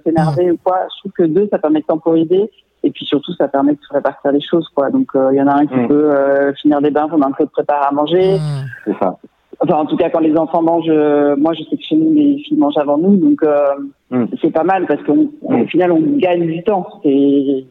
s'énerver ou quoi. Je trouve que deux, ça permet de temporiser et puis surtout, ça permet de se répartir les choses, quoi. Donc, euh, il y en a un qui mm. peut euh, finir des bains pendant que l'autre prépare à manger. Mm. C'est ça. Enfin, en tout cas, quand les enfants mangent, euh, moi, je sais que chez nous, les filles mangent avant nous, donc mm. c'est pas mal parce qu'au final, on gagne du temps. Et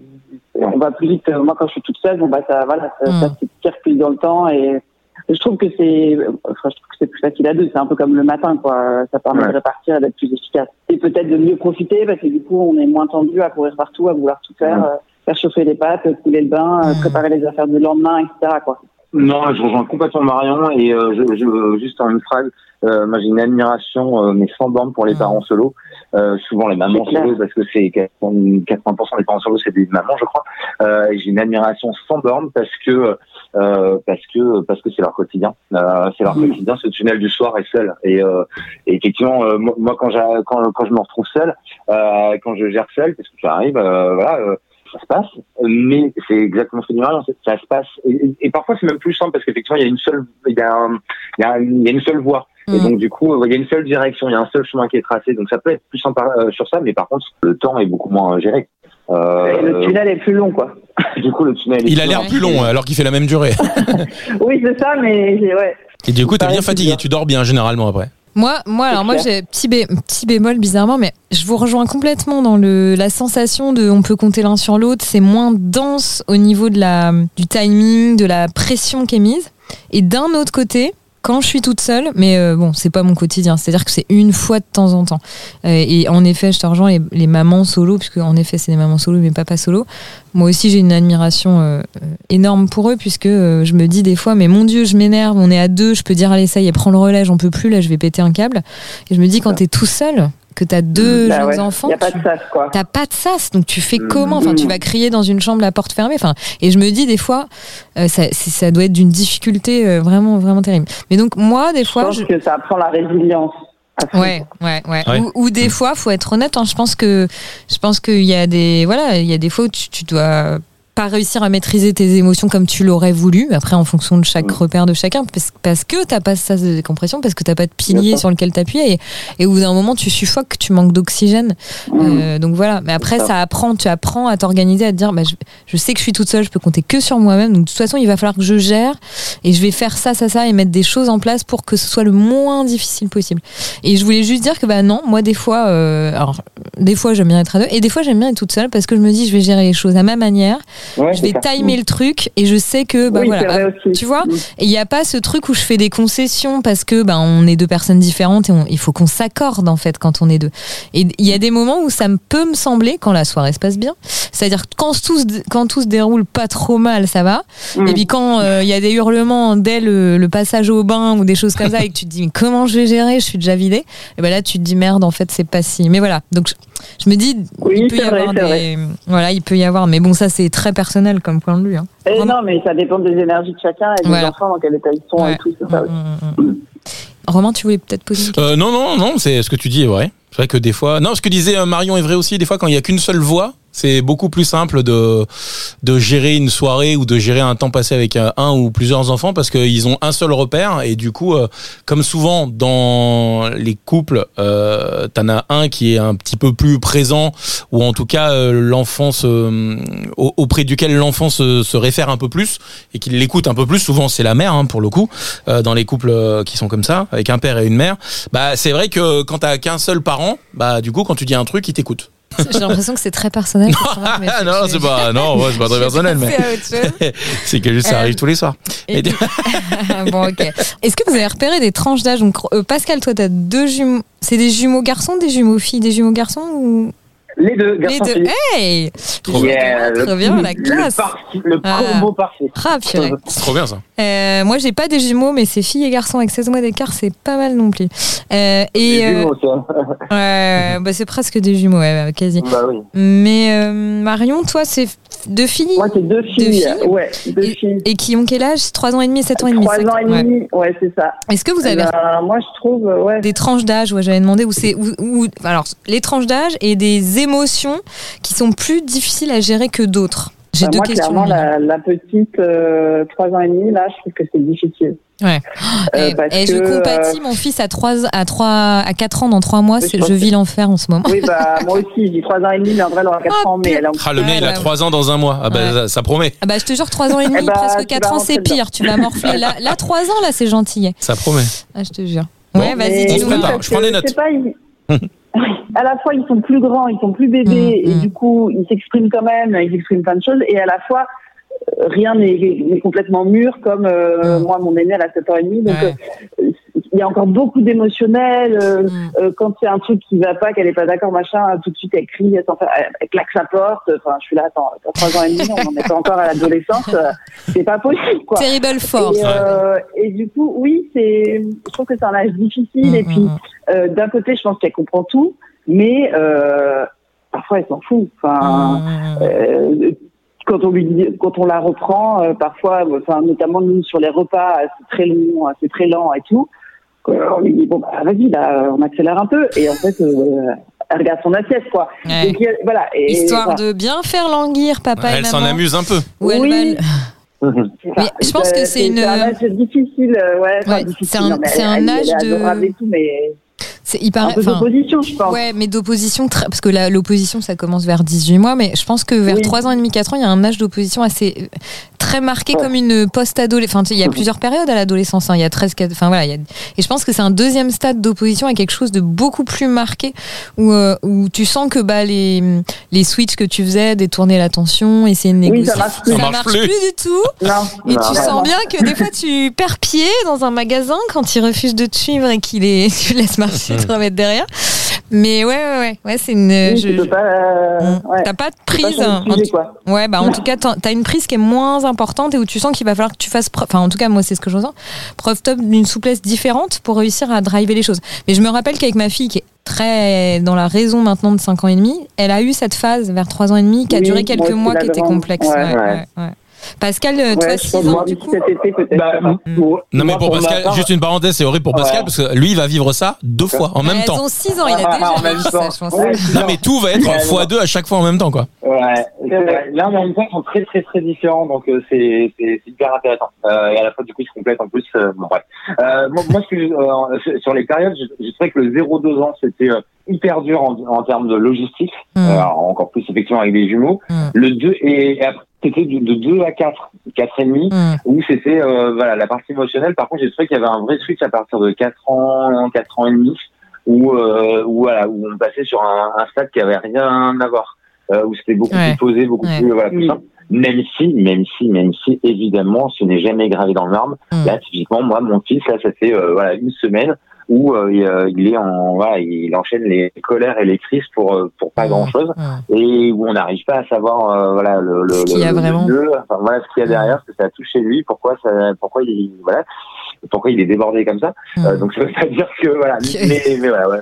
on va plus vite. Moi, quand je suis toute seule, bon, bah, ça, voilà, ça, ça se tire plus dans le temps et je trouve que c'est, enfin, je trouve que c'est plus facile à deux. C'est un peu comme le matin, quoi. Ça permet de répartir et d'être plus efficace. Et peut-être de mieux profiter parce que du coup, on est moins tendu à courir partout, à vouloir tout faire, euh, faire chauffer les pâtes, couler le bain, euh, préparer les affaires du lendemain, etc., quoi.
Non, je rejoins complètement Marion et euh, je, je, juste en une phrase, euh, moi j'ai une admiration euh, mais sans borne pour les parents solo. Euh, souvent les mamans solo parce que c'est 80% des parents solo c'est des mamans je crois. Euh, j'ai une admiration sans borne parce que parce que parce que c'est leur quotidien. c'est leur quotidien. Ce tunnel du soir est seul et, et effectivement moi quand, quand quand je me retrouve seul, quand je gère seul parce que ça arrive, voilà ça se passe, mais c'est exactement ce que dit Marion, ça se passe, et, parfois c'est même plus simple parce qu'effectivement il y a une seule, il y a, il y a, il y a une seule voie. Et mm. donc du coup, il y a une seule direction, il y a un seul chemin qui est tracé. Donc ça peut être plus simple euh, sur ça, mais par contre, le temps est beaucoup moins géré.
Euh, et le tunnel est plus long, quoi. <laughs>
Du coup, le tunnel.
il a l'air plus long alors qu'il fait la même durée. <laughs>
oui, c'est ça, mais ouais.
Et du coup, t'es bien fatigué, tu dors bien généralement après.
Moi, moi, alors moi j'ai petit, petit bémol bizarrement, mais je vous rejoins complètement dans le la sensation de on peut compter l'un sur l'autre. C'est moins dense au niveau de la du timing, de la pression qui est mise. Et d'un autre côté, quand je suis toute seule, mais euh, bon, c'est pas mon quotidien. C'est-à-dire que c'est une fois de temps en temps. Euh, et en effet, je te rejoins les, mamans solo, puisque en effet, c'est des mamans solo, mais papa solo. Moi aussi, j'ai une admiration euh, énorme pour eux, puisque je me dis des fois, mais mon Dieu, je m'énerve, on est à deux, je peux dire, allez, ça y est, prends le relais, j'en peux plus, là, je vais péter un câble. Et je me dis, quand t'es tout seul, que tu as deux bah jeunes enfants.
Il a pas de sas, quoi.
T'as pas de sas, donc tu fais comment? Enfin, tu vas crier dans une chambre, la porte fermée. Enfin, et je me dis des fois, euh, ça, ça, doit être d'une difficulté euh, vraiment, vraiment terrible. Mais donc moi, des fois,
je pense que ça apprend la résilience.
Ouais, ouais, ouais. Ou, des fois, faut être honnête. Hein, je pense que, je pense qu'il y a des, voilà, il y a des fois où tu, tu dois pas réussir à maîtriser tes émotions comme tu l'aurais voulu, après en fonction de chaque repère de chacun, parce, parce que t'as pas ça de décompression, parce que t'as pas de pilier sur lequel t'appuyer, et, et au bout d'un moment tu suffoques, tu manques d'oxygène. Euh, donc voilà, mais après ça. apprend, tu apprends à t'organiser, à te dire, bah, je, sais que je suis toute seule, je peux compter que sur moi-même, donc de toute façon il va falloir que je gère, et je vais faire ça, ça, ça, et mettre des choses en place pour que ce soit le moins difficile possible. Et je voulais juste dire que bah non, moi des fois, euh, alors des fois j'aime bien être à deux, et des fois j'aime bien être toute seule, parce que je me dis je vais gérer les choses à ma manière je vais timer le truc et je sais que bah voilà, tu vois, mm. il n'y a pas ce truc où je fais des concessions parce que bah, on est deux personnes différentes et il faut qu'on s'accorde en fait quand on est deux. Et il y a des moments où ça peut me sembler quand la soirée se passe bien, c'est-à-dire quand tout se, quand tout se déroule pas trop mal, ça va. Mm. Et puis quand euh, il y a des hurlements dès le, le, passage au bain ou des choses comme ça et que tu te dis mais comment je vais gérer? Je suis déjà vidée. Et ben là tu te dis merde en fait c'est pas si. Mais voilà donc je, me dis
oui,
il peut y
vrai,
avoir des
vrai.
voilà il peut y avoir mais bon ça c'est très personnel comme point de vue. Hein.
Et Eh non mais ça dépend des énergies de chacun et des
Voilà.
enfants dans quel état ils sont
Ouais.
et tout c'est ça. aussi.
Mm, mm, mm. Romain tu voulais peut-être poser une question
Euh, non, non, non, c'est ce que tu dis est vrai. C'est vrai que des fois, non, ce que disait euh, Marion est vrai aussi. Des fois, quand il y a qu'une seule voix, c'est beaucoup plus simple de de gérer une soirée ou de gérer un temps passé avec un, un ou plusieurs enfants parce qu'ils ont un seul repère et du coup, euh, comme souvent dans les couples, euh, t'en as un qui est un petit peu plus présent ou en tout cas euh, au- auprès duquel l'enfant se, se réfère un peu plus et qu'il l'écoute un peu plus. Souvent, c'est la mère hein, pour le coup euh, dans les couples euh, qui sont comme ça avec un père et une mère. Bah, c'est vrai que quand t'as qu'un seul parent, bah du coup, quand tu dis un truc, il t'écoute.
J'ai l'impression que c'est très personnel.
Ah <laughs> non,
je-
c'est pas, non, ouais, c'est pas très personnel, mais <laughs> c'est que juste ça
Euh,
arrive tous les soirs.
Et
Et
du- <laughs> bon, ok. Est-ce que vous avez repéré des tranches d'âge? Donc, euh, Pascal, toi, t'as deux jumeaux. C'est des jumeaux garçons, des jumeaux filles, des jumeaux garçons ou?
Les deux,
les
garçons
deux
filles.
Hey
Trop
Yeah,
Très
le-
bien, la
le
classe.
parti- Le,
Ah.
combo parfait.
Ah, purée.
Trop bien ça.
Euh, moi, j'ai pas des jumeaux, mais c'est filles et garçons avec 16 mois d'écart, c'est pas mal non plus. Euh, et euh, <laughs> ouais, bah, c'est presque des jumeaux, ouais, quasi.
Bah oui.
Mais euh, Marion, toi, c'est deux filles?
Moi, c'est deux filles.
filles?
Ouais, deux filles.
et qui ont quel âge? 3 ans et demi et 7 ans et demi.
Trois
c'est
ans
ça
et demi. Ouais, c'est ça.
Est-ce que vous avez
Ben, moi, je trouve, euh, ouais.
des tranches d'âge, ouais, j'avais demandé où c'est où, où- alors les tranches d'âge et des émotions qui sont plus difficiles à gérer que d'autres. J'ai
Ben,
deux
moi,
questions.
clairement, la, la petite, euh, trois ans et demi, là, je trouve que c'est difficile.
Ouais.
Euh,
et,
parce
et je
que,
compatis mon fils à 3 à 3 à 4 ans dans 3 mois,
Oui, je
je
que-
vis l'enfer en ce moment.
Oui, bah, <laughs> moi aussi, j'ai trois ans et demi, mais André, elle aura quatre
Oh,
ans, mais elle en
Ah, le mien, il a
ouais.
3 ans dans un mois. Ah, bah,
Ouais.
ça, ça promet.
Ah bah je te jure 3 ans et demi,
Eh bah,
presque
tu
4
vas
ans c'est pire, tu vas morfler. Là, là 3 ans là c'est gentil.
Ça promet.
Ah, je te jure.
Bon,
ouais, vas-y, dis-nous.
Je prends des notes. <laughs>
à la fois, ils sont plus grands, ils sont plus bébés,
Mm,
et
mm.
du coup, ils s'expriment quand même, ils expriment plein de choses, et à la fois, rien n'est n'est complètement mûr, comme euh,
Mm.
moi, mon aîné, elle a 7 ans et demi, donc
Ouais.
euh, il y a encore beaucoup d'émotionnel. euh,
Mm.
euh, quand c'est un truc qui va pas, qu'elle est pas d'accord, machin, tout de suite elle crie, elle, elle claque sa porte. Enfin, je suis là, attends, t'as trois ans et demi, on n'en est pas encore à l'adolescence, euh, c'est pas possible, quoi.
Terrible force.
Et, euh, et du coup, oui, c'est, je trouve que c'est un âge difficile.
Mm,
et puis,
mm,
euh, d'un côté, je pense qu'elle comprend tout, mais euh, parfois elle s'en fout. Enfin,
mm.
euh, quand on lui dit, quand on la reprend, euh, parfois, enfin, notamment nous sur les repas, euh, c'est très long, euh, c'est très lent et tout. euh, On lui dit bon, bah, vas-y, là, on accélère un peu. Et en fait, euh, elle regarde son assiette, quoi.
Ouais.
Donc, voilà. Et,
Histoire
enfin,
de bien faire languir papa et
Elle
maman.
s'en amuse un peu.
Ou elle
Oui. <laughs> c'est
Mais je pense que c'est une-
un âge difficile, euh, ouais. enfin,
Ouais,
difficile,
c'est un-
non,
c'est
elle-
un
elle-
âge
elle
de-
tout, mais
C'est il
un
paraît.
peu
enfin,
d'opposition, je pense.
Ouais, mais d'opposition, très- parce que la- l'opposition, ça commence vers 18 mois, mais je pense que vers
Oui.
3 ans et demi, 4 ans, il y a un âge d'opposition assez euh, très marqué
Ouais.
comme une post-adolescence. Enfin, tu sais, il y a plusieurs périodes à l'adolescence. hein. Il y a 13, 14, enfin voilà. il y a- Et je pense que c'est un deuxième stade d'opposition à quelque chose de beaucoup plus marqué où, euh, où tu sens que bah, les, les switches que tu faisais, détourner l'attention, essayer de
Oui,
négocier,
ça marche plus.
Ça marche plus.
du tout.
Non,
Et
non,
tu sens bien que des fois tu perds pied dans un magasin quand il refuse de te suivre et qu'il est, <laughs> tu le laisses marcher, <laughs> te remettre derrière. Mais ouais, ouais, ouais, ouais c'est une.
Oui,
je- je-
pas. euh, ouais.
T'as pas de
pas
prise. hein.
sujet,
En
quoi.
Ouais, bah en tout cas, t'as une prise qui est moins importante et où tu sens qu'il va falloir que tu fasses preuve. Enfin, en tout cas, moi, c'est ce que je ressens. Preuve top d'une souplesse différente pour réussir à driver les choses. Mais je me rappelle qu'avec ma fille qui est très dans la raison maintenant de 5 ans et demi, elle a eu cette phase vers 3 ans et demi qui a
Oui,
duré quelques mois qui était complexe.
Ouais,
Ouais,
ouais.
ouais, ouais. Pascal, euh, toi,
Ouais, je
6
pense
ans
moi,
du coup
cet été, peut-être.
Bah,
Mm.
moi,
Non, mais pour
ma
Pascal,
part-
juste une parenthèse, c'est horrible pour
Ouais.
Pascal parce que lui, il va vivre ça deux fois en même
Elles
temps.
ont 6 ans, il a
Ah,
déjà
en même
vécu ça,
temps.
je pense.
Ouais,
Non, mais tout va être
Ouais,
x2 à chaque fois en même temps, quoi.
Ouais. Là, en même temps, ils sont très, très, très différents, donc euh, c'est hyper intéressant. Euh, et à la fois, du coup, ils se complètent en plus. Euh, bon, bref. Euh, moi, moi, ce que, euh, sur les périodes, je, je trouvais que le 0-2 ans, c'était euh, hyper dur en, en termes de logistique,
Mm.
Euh, encore plus effectivement avec des jumeaux.
Mm.
Le 2 et, et après, c'était de, de 2 à 4, 4 et demi,
Mm.
où c'était euh, voilà la partie émotionnelle. Par contre, j'ai trouvé qu'il y avait un vrai switch à partir de 4 ans, 4 ans et demi, où, euh, où voilà, où on passait sur un, un stade qui avait rien à voir, euh, où c'était beaucoup
Ouais.
plus posé, beaucoup
Ouais.
plus voilà
Mm.
ça. Même si, même si, même si, évidemment, ce n'est jamais gravé dans le marbre.
Mm.
Là, typiquement, moi, mon fils, là, ça fait euh, voilà une semaine où il est en voilà, il enchaîne les colères et les crises pour pour pas grand chose et où on n'arrive pas à savoir voilà le le,
ce qu'il y a vraiment.
enfin, voilà ce qu'il y a derrière, ce que ça a touché lui, pourquoi ça pourquoi il voilà pourquoi il est débordé comme ça. donc ça veut pas dire que voilà mais, mais voilà ouais.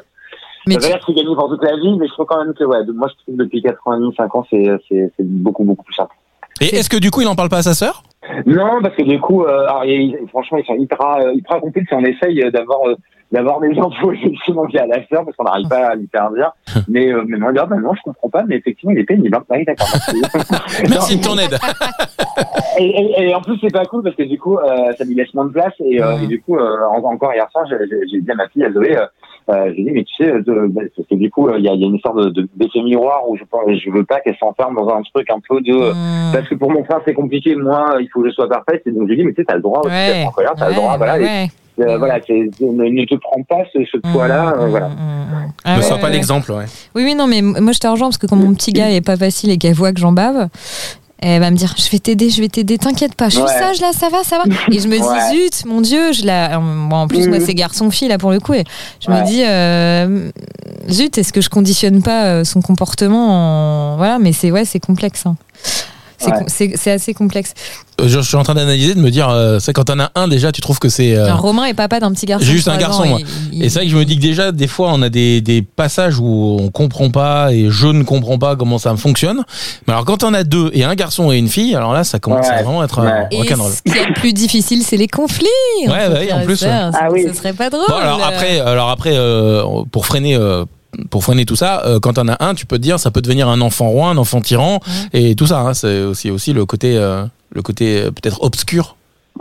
Mais ça veut dire qu'il gagne pour toute la vie, mais je trouve quand même que ouais, moi je trouve depuis 4 ans et demi, 5 ans, c'est beaucoup beaucoup plus simple.
Et est-ce que du coup il en parle pas à sa sœur?
Non, parce que du coup, euh, alors, il, franchement, ils sont hyper, euh, hyper accomplis. On essaye d'avoir euh, d'avoir des <laughs> infos effectivement via la sœur parce qu'on n'arrive pas à lui faire dire. <laughs> Mais euh, mais bah, non, je comprends pas. Mais effectivement, il est pénible. Hein. Oui, d'accord.
Merci <laughs> de ton aide.
et, et, et, en plus, c'est pas cool parce que du coup, euh, ça lui laisse moins de place. Et, euh, et du coup, euh, encore hier soir, j'ai dit à ma fille, à Zoé. Euh, j'ai dit mais tu sais de, bah, parce que du coup il y a, y a, une sorte de, d'effet miroir où je je veux pas qu'elle s'enferme dans un truc un peu de mmh. parce que pour mon frère c'est compliqué. Moi il faut que je sois parfaite. Et donc je lui dis mais tu sais t'as le droit aussi ouais, d'être en colère t'as ouais, le droit voilà ouais. et, euh, voilà ne, te prends pas ce, ce poids là mmh, euh, voilà.
mmh, ah, ne sois pas l'exemple ouais.
Oui oui non mais moi je te rejoins parce que quand mon petit gars est pas facile et qu'elle voit que j'en bave elle va me dire je vais t'aider je vais t'aider t'inquiète pas je suis ouais. sage là ça va ça va et je me dis ouais. zut mon dieu je la bon, en plus mmh. moi c'est garçon fille là pour le coup et je ouais. me dis euh, zut est-ce que je conditionne pas euh, son comportement en... voilà mais c'est ouais c'est complexe hein. C'est assez complexe
je, je, suis en train d'analyser, de me dire, euh, c'est quand t'en as un déjà, tu trouves que c'est. Euh...
Romain est papa d'un petit garçon.
J'ai juste un garçon, moi. Et, et c'est vrai que je me dis que déjà, des fois, on a des, des passages où on comprend pas et je ne comprends pas comment ça fonctionne. Mais alors, quand on a deux et un garçon et une fille, alors là, ça commence ouais. à vraiment être ouais.
et Ce qui est le plus difficile, c'est les conflits.
Ouais, bah, oui, en plus.
Ah, oui. Ce serait pas drôle.
Bon, alors après, alors après, euh, pour freiner. Pour freiner tout ça, euh, quand t'en as un, tu peux te dire, ça peut devenir un enfant roi, un enfant tyran, et tout ça. Hein, c'est aussi aussi le côté euh, le côté euh, peut-être obscur.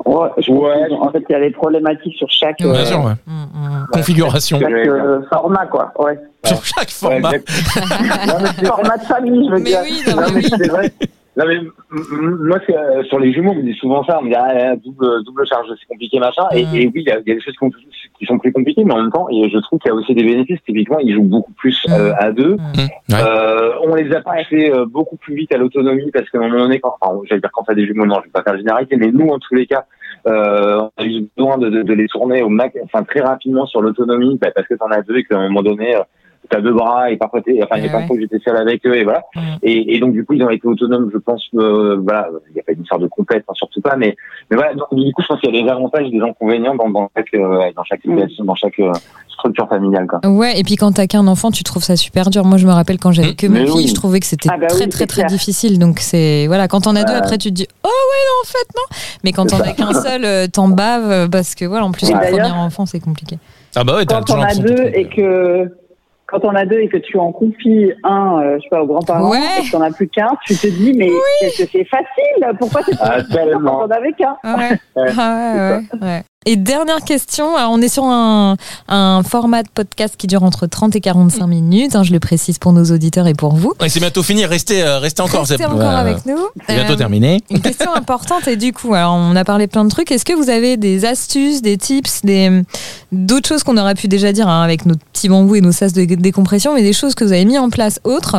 Ouais, ouais, en fait, il y a des problématiques sur chaque
Bien sûr, ouais. mmh, mmh. configuration.
Chaque euh, format, quoi. Ouais.
Sur chaque format.
Ouais, format de famille, <laughs> <laughs> je veux
mais
dire.
Oui, non, mais oui.
c'est vrai. Non mais moi euh, sur les jumeaux on me dit souvent ça on me dit ah, double double charge c'est compliqué machin et,
Mmh.
et oui il y, a, il y a des choses qui, sont plus compliquées mais en même temps et je trouve qu'il y a aussi des bénéfices typiquement ils jouent beaucoup plus euh, à deux
Mmh. Ouais.
euh, on les a poussés euh, beaucoup plus vite à l'autonomie parce qu'à un moment donné quand enfin j'allais dire quand t'as des jumeaux non je vais pas faire la généralité mais nous en tous les cas euh, on a eu besoin de, de, de les tourner au max enfin très rapidement sur l'autonomie bah, parce que t'en as deux et qu'à un moment donné euh, t'as deux bras et parfois t'es, enfin, il y a fois que j'étais seul avec eux et voilà.
Mm.
Et, et donc, du coup, ils ont été autonomes, je pense, euh, voilà, il n'y a pas une histoire de complète, hein, surtout pas, mais, mais voilà, donc, du coup, je pense qu'il y a des avantages et des inconvénients dans, dans chaque, euh, dans chaque situation, dans chaque euh, structure familiale, quoi.
Ouais, et puis quand t'as qu'un enfant, tu trouves ça super dur. Moi, je me rappelle quand j'avais
Mmh.
que ma fille,
oui.
je trouvais que c'était
Ah bah
très,
oui,
très, très difficile. Donc, c'est. Voilà, quand on a deux,
Ouais.
après, tu te dis, oh ouais, non, en fait, non. Mais quand on a qu'un seul, euh, t'en baves, euh, parce que voilà, en plus, le premier enfant, c'est compliqué.
Ah bah ouais, t'as
Quand
toujours
on a
l'impression
deux et que quand on a deux et que tu en confies un, euh, je sais pas, aux grands-parents,
Ouais.
et que t'en as plus qu'un, tu te dis mais qu'est-ce que c'est facile Pourquoi c'est
Ah,
pas
tellement.
quand on avait qu'un
Ah ouais.
Ouais,
Et dernière question, alors on est sur un, un format de podcast qui dure entre 30 et 45 minutes, hein, je le précise pour nos auditeurs et pour vous.
Ouais, c'est bientôt fini, restez, euh, restez encore.
Restez
c'est-
encore
ouais,
avec nous.
C'est bientôt
Euh,
terminé.
Une question <laughs> importante et du coup, alors on a parlé plein de trucs. Est-ce que vous avez des astuces, des tips, des d'autres choses qu'on aurait pu déjà dire hein, avec notre petit bambou et nos sas de décompression, mais des choses que vous avez mis en place autres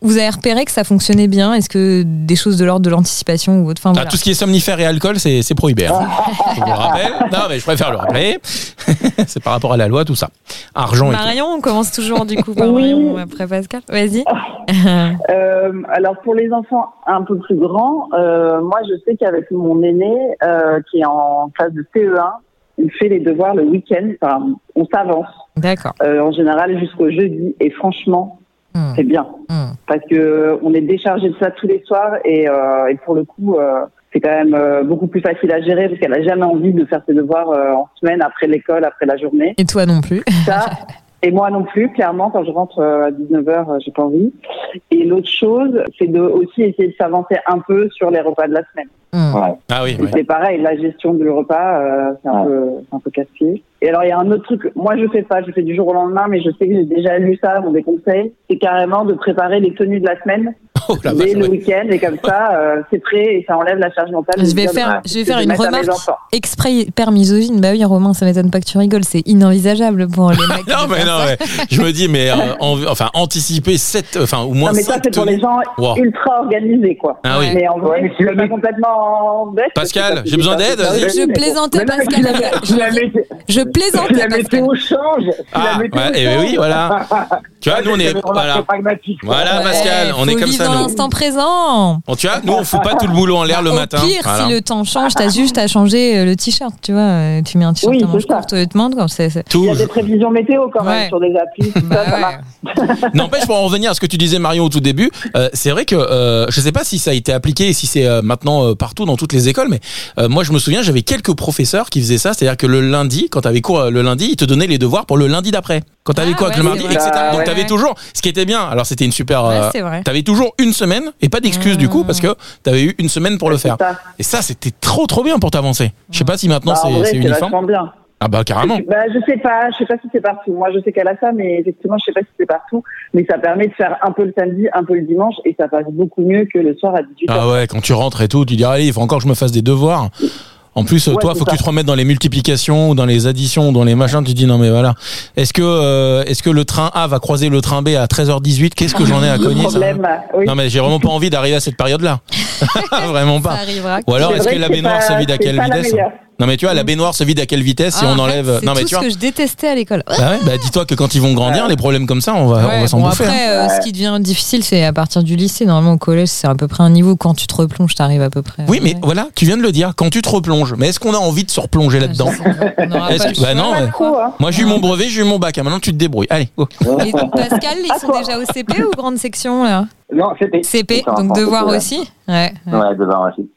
vous avez repéré que ça fonctionnait bien? Est-ce que des choses de l'ordre de l'anticipation ou autre? Enfin,
Ah,
voilà.
tout ce qui est somnifère et alcool, c'est c'est prohibé. Hein. <laughs> je vous le rappelle. Non, mais je préfère le rappeler. <laughs> c'est par rapport à la loi, tout ça. Argent et tout.
Marion, on commence toujours du coup par
Oui.
Marion après Pascal. Vas-y. <laughs>
Euh, alors pour les enfants un peu plus grands, euh, moi je sais qu'avec mon aîné euh, qui est en classe de CE1, il fait les devoirs le week-end. Enfin, on s'avance
D'accord.
euh, en général jusqu'au jeudi et franchement
Hmm.
c'est bien
Hmm.
parce que on est déchargé de ça tous les soirs et, euh, et pour le coup euh, c'est quand même euh, beaucoup plus facile à gérer parce qu'elle a jamais envie de faire ses devoirs euh, en semaine après l'école après la journée.
Et toi non plus.
Ça <laughs> et moi non plus clairement quand je rentre euh, à 19h euh, j'ai pas envie. Et l'autre chose c'est de aussi essayer de s'avancer un peu sur les repas de la semaine.
Hmm.
Ouais.
Ah oui.
C'est pareil, la gestion du repas, euh, c'est un
Ouais.
peu, c'est un peu casse-pied. Et alors, il y a un autre truc. Moi, je fais pas, je fais du jour au lendemain, mais je sais que j'ai déjà lu ça, on des conseils. C'est carrément de préparer les tenues de la semaine
Oh,
dès le
ouais.
week-end et comme ça, euh, c'est prêt et ça enlève la charge mentale.
Je vais faire, je vais faire une remarque exprès hyper misogyne. Bah oui, Romain, ça m'étonne pas que tu rigoles. C'est inenvisageable pour les mecs. <laughs>
Non, mais non, ouais. je me dis, mais euh, en- enfin, anticiper 7, enfin, au moins
Non, mais ça,
5
c'est pour les gens
Wow.
ultra organisés, quoi.
Ah oui.
Mais en vrai,
Ouais, tu l'as mis-
complètement bête.
Pascal, j'ai besoin d'aide.
Je plaisantais, Pascal.
si la- si la météo-
Je
si
plaisantais,
la
Pascal.
météo change, si
Ah,
la météo
ouais, et
change.
oui, voilà. <laughs> Tu vois, nous, on est, voilà. Voilà,
Ouais,
Pascal, on est comme ça,
dans
nous.
l'instant présent.
Bon, tu vois, nous, on fout pas tout le boulot en l'air le
Au
matin.
pire,
Voilà.
si le temps change, t'as juste à changer euh, le t-shirt, tu vois. euh, Tu mets un t-shirt
Oui,
manches
c'est ça.
courtes, te demande quand c'est.
Il y a des prévisions météo quand même
Ouais.
sur des applis. tout
Bah
ça, ça
ouais.
marche. <laughs>
N'empêche, pour en revenir à ce que tu disais, Marion, au tout début, euh, c'est vrai que euh, je sais pas si ça a été appliqué et si c'est euh, maintenant euh, partout dans toutes les écoles, mais euh, moi, je me souviens, j'avais quelques professeurs qui faisaient ça, c'est-à-dire que le lundi, quand t'avais cours euh, le lundi, ils te donnaient les devoirs pour le lundi d'après. Quand t'avais
Ah,
quoi
ouais,
le mardi, etc.
Ah,
Donc
ouais.
t'avais toujours, ce qui était bien. Alors c'était une super.
Ouais,
euh,
c'est vrai.
T'avais toujours une semaine et pas d'excuse du coup parce que t'avais eu une semaine pour le faire.
C'est ça.
Et ça, c'était trop trop bien pour t'avancer. Je sais pas si maintenant
Bah,
c'est uniforme.
vachement bien.
Ah bah carrément.
Bah, je sais pas, je sais pas si c'est partout. Moi, je sais qu'elle a ça, mais effectivement, je sais pas si c'est partout. Mais ça permet de faire un peu le samedi, un peu le dimanche, et ça passe beaucoup mieux que le soir à 18h.
Ah ouais, quand tu rentres et tout, tu dis allez, il faut encore que je me fasse des devoirs. En plus, euh,
Ouais,
toi, faut que
ça.
tu te remettes dans les multiplications ou dans les additions ou dans les machins. Tu dis non mais voilà. Est-ce que euh, est-ce que le train A va croiser le train B à 13h18 Qu'est-ce que j'en ai à cogner ça
oui.
Non mais j'ai vraiment pas envie d'arriver à cette période-là. <laughs> <laughs> vraiment
Ça
pas.
arrivera.
Ou alors est-ce que la baignoire se vide à quelle vitesse. Non mais tu vois, la baignoire se vide à quelle vitesse si
Ah,
on enlève
C'est
Non mais
tout
tu vois.
ce que je détestais à l'école.
Bah ouais, bah dis-toi que quand ils vont grandir, les problèmes comme ça, on va on
Ouais,
va s'en
bon,
bouffer. hein.
après, euh,
Ouais.
ce qui devient difficile, c'est à partir du lycée. Normalement, au collège, c'est à peu près un niveau. Quand tu te replonges, t'arrives à peu près.
Oui, mais voilà, tu viens de le dire. Quand tu te replonges, mais est-ce qu'on a envie de se replonger là-dedans bah non,
hein.
Moi, j'ai eu mon brevet, j'ai eu mon bac. hein. Maintenant, tu te débrouilles. Allez.
Et Pascal, ils sont déjà au CP ou grande section là?
Non.
CP,
un
donc devoir aussi? Ouais,
devoir aussi.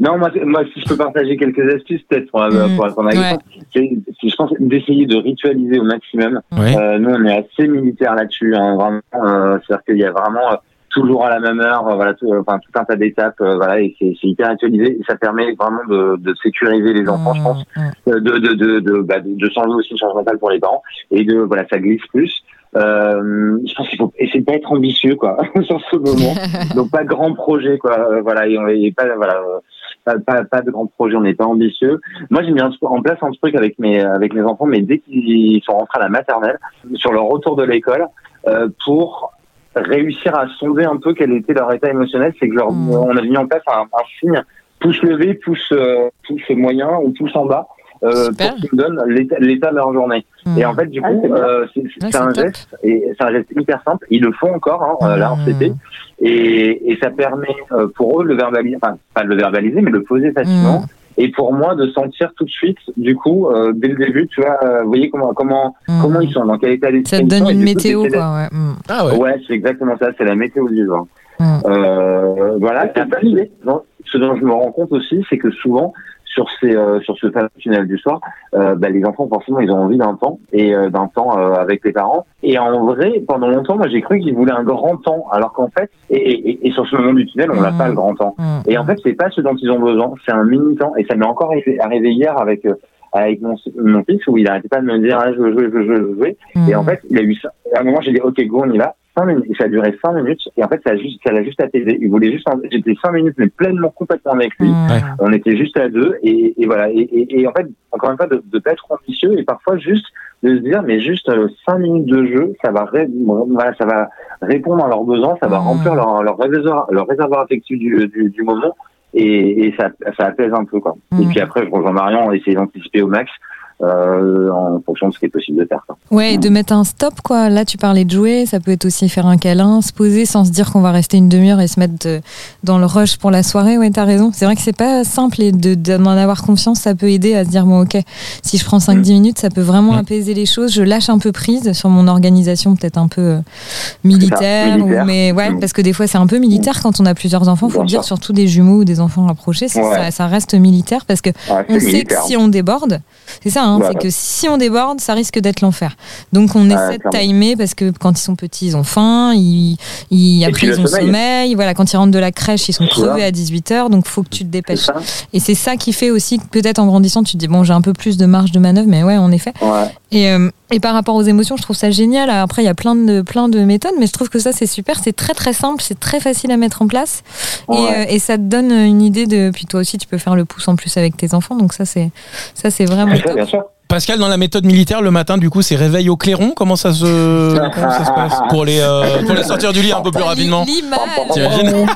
Non, moi, moi, si je peux partager quelques astuces, peut-être pour,
Mhm.
pour répondre à la
Ouais.
question, c'est, je pense, d'essayer de ritualiser au maximum.
Ouais.
Euh, nous, on est assez militaire là-dessus. Hein, vraiment, euh, c'est-à-dire qu'il y a vraiment euh, toujours à la même heure, euh, voilà, tout, enfin tout un tas d'étapes, voilà, et c'est, hyper ritualisé. Et ça permet vraiment de, de sécuriser les enfants, je pense,
Mmh, mmh.
euh, de de de de, bah, de, de changer aussi une charge mentale pour les parents et de voilà, ça glisse plus. Euh, je pense qu'il faut essayer de pas être ambitieux, quoi, <laughs> sur ce moment. <laughs> Donc pas de grands projets, quoi. Euh, voilà, et, pas voilà. euh, pas, pas, pas de grands projets, on n'est pas ambitieux. Moi, j'ai mis en place un truc avec mes avec mes enfants, mais dès qu'ils sont rentrés à la maternelle, sur leur retour de l'école, euh, pour réussir à sonder un peu quel était leur état émotionnel, c'est que leur,
Mm.
on a mis en place un, un signe pouce levé, pouce euh, pouce moyen ou pouce en bas. Euh, pour qu'ils me donnent l'état l'état de leur journée. Et en fait, du
Ah,
coup,
c'est bien.
euh, c'est
Ouais,
c'est
c'est
un
top.
geste, et c'est un geste hyper simple. Ils le font encore, hein, euh, là en
Mmh.
CP, et, et ça permet euh, pour eux de le verbaliser, enfin pas de le verbaliser, mais de le poser facilement.
Mmh.
Et pour moi, de sentir tout de suite, du coup, euh, dès le début, tu vois, euh, vous voyez comment comment
Mmh.
comment ils sont, dans quel état d'esprit
Ça te
ils sont,
donne une
coup,
météo, quoi. Ouais. mmh.
Ah ouais.
Ouais, c'est exactement ça, c'est la météo du jour.
Mmh.
Euh, voilà. Non, ce dont je me rends compte aussi, c'est que souvent, sur ces euh, sur ce fameux tunnel du soir, euh, bah, les enfants forcément ils ont envie d'un temps et euh, d'un temps euh, avec les parents. Et en vrai, pendant longtemps, moi j'ai cru qu'ils voulaient un grand temps, alors qu'en fait, et, et, et sur ce moment du tunnel, on n'a
Mhm.
pas le grand temps.
Mmh.
Et en fait, c'est pas ce dont ils ont besoin, c'est un mini temps. Et ça m'est encore arrivé, hier avec euh, avec mon, mon fils où il arrêtait pas de me dire ah, je veux jouer, je veux jouer, je veux jouer.
Mmh.
Et en fait, il a eu ça. À un moment, j'ai dit ok go, on y va. Cinq minutes. Et ça a duré cinq minutes. Et en fait, ça a juste, ça l'a juste apaisé. Il voulait juste. J'étais cinq minutes, mais pleinement complètement avec lui.
Mmh.
On était juste à deux et, et voilà. Et, et, et en fait, encore une fois, de ne pas être ambitieux et parfois juste de se dire, mais juste euh, cinq minutes de jeu, ça va, ré- voilà, ça va répondre à leurs besoins, ça va remplir leur, leur réservoir, leur réservoir affectif du, du, du moment et, et ça, ça apaise un peu quoi. Et
Mm.
puis après, je rejoins Marion, on essaie d'anticiper au max. Euh, en fonction de ce qui est possible de faire. quoi.
Ouais, et de mettre un stop, quoi. Là, tu parlais de jouer, ça peut être aussi faire un câlin, se poser sans se dire qu'on va rester une demi-heure et se mettre de- dans le rush pour la soirée. Ouais, t'as raison. C'est vrai que c'est pas simple et de, d'en avoir confiance, ça peut aider à se dire, bon, ok, si je prends 5-10 minutes, ça peut vraiment
Mm.
apaiser les choses. Je lâche un peu prise sur mon organisation, peut-être un peu euh, militaire.
militaire.
Ou, mais ouais,
Mm.
parce que des fois, c'est un peu militaire quand on a plusieurs enfants. Faut le dire, surtout des jumeaux ou des enfants rapprochés,
Ouais.
ça, ça reste militaire parce que
Ouais,
on sait que si on déborde, c'est ça, hein,
Voilà.
c'est que si on déborde, ça risque d'être l'enfer. Donc on essaie de timer parce que quand ils sont petits, ils ont faim, ils, après ils ont
sommeil.
sommeil. Voilà, quand ils rentrent de la crèche, ils sont crevés à 18h, donc faut que tu te dépêches.
ça
Et c'est ça qui fait aussi que peut-être en grandissant, tu te dis bon, j'ai un peu plus de marge de manœuvre, mais ouais, en effet.
Ouais.
Et, et, par rapport aux émotions, je trouve ça génial. Après, il y a plein de, plein de méthodes, mais je trouve que ça, c'est super. C'est très, très simple. C'est très facile à mettre en place. Et, et, ça te donne une idée de. Puis toi aussi, tu peux faire le pouce en plus avec tes enfants. Donc, ça, c'est, ça, c'est vraiment.
Bien sûr.
Pascal, dans la méthode militaire, le matin, du coup, c'est réveil au clairon. Comment ça se, comment ça se passe <laughs> pour les, euh, pour les sortir du lit un peu plus rapidement
T'imagines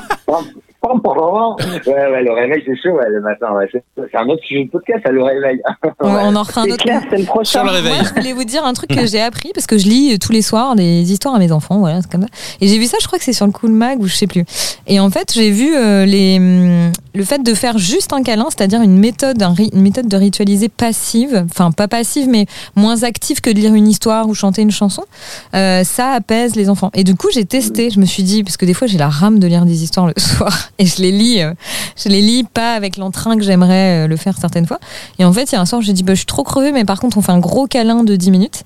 <laughs>
Ouais, ouais, le réveil, c'est chaud, ouais, le matin. Ouais. C'est un autre sujet de podcast, ça, le réveil.
On, <laughs> on en refait un autre.
Clair, c'est le prochain.
Sur le réveil.
Moi, je voulais vous dire un truc que j'ai appris parce que je lis euh, tous les soirs des histoires à mes enfants, voilà, c'est comme ça. Et j'ai vu ça, je crois que c'est sur le Cool Mag ou je sais plus. Et en fait, j'ai vu euh, les, hum, le fait de faire juste un câlin, c'est-à-dire une méthode, un ri- une méthode de ritualiser passive, enfin pas passive, mais moins active que de lire une histoire ou chanter une chanson. euh, ça apaise les enfants. Et du coup, j'ai testé. Je me suis dit parce que des fois, j'ai la rame de lire des histoires le <laughs> soir <laughs> et je les lis, euh, je les lis pas avec l'entrain que j'aimerais euh, le faire certaines fois. Et en fait, il y a un soir, j'ai dit, bah, je suis trop crevée, mais par contre, on fait un gros câlin de 10 minutes.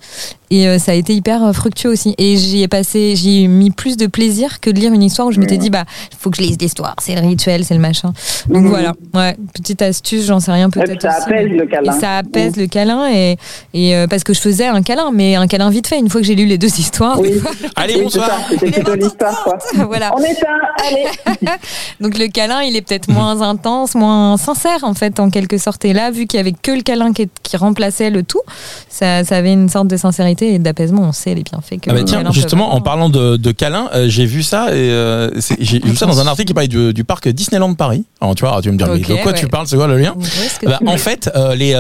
Et euh, ça a été hyper fructueux aussi. Et j'y ai passé, j'y ai mis plus de plaisir que de lire une histoire où je m'étais dit, bah, il faut que je lise l'histoire, c'est le rituel, c'est le machin. Donc voilà, ouais, petite astuce, j'en sais rien peut-être.
ça
aussi,
apaise le câlin.
Et ça apaise le câlin et, et euh, parce que je faisais un câlin, mais un câlin vite fait. Une fois que j'ai lu les deux histoires,
Oui, <laughs>
Allez, bonsoir.
C'était plutôt l'histoire, quoi. <laughs>
voilà.
On éteint, allez.
Donc le câlin, il est peut-être moins intense, moins sincère en fait, en quelque sorte. Et là, vu qu'il y avait que le câlin qui, qui remplaçait le tout, ça, ça avait une sorte de sincérité et d'apaisement. On sait les bienfaits que.
Ah bah
le
tiens,
câlin peut
justement, en parlant de, de câlin, euh, j'ai vu ça et euh, j'ai vu ça dans un article qui parlait du, du parc Disneyland Paris. Alors tu vois, tu vas me dire, mais de quoi tu parles C'est quoi le lien Bah, En fait, euh, les,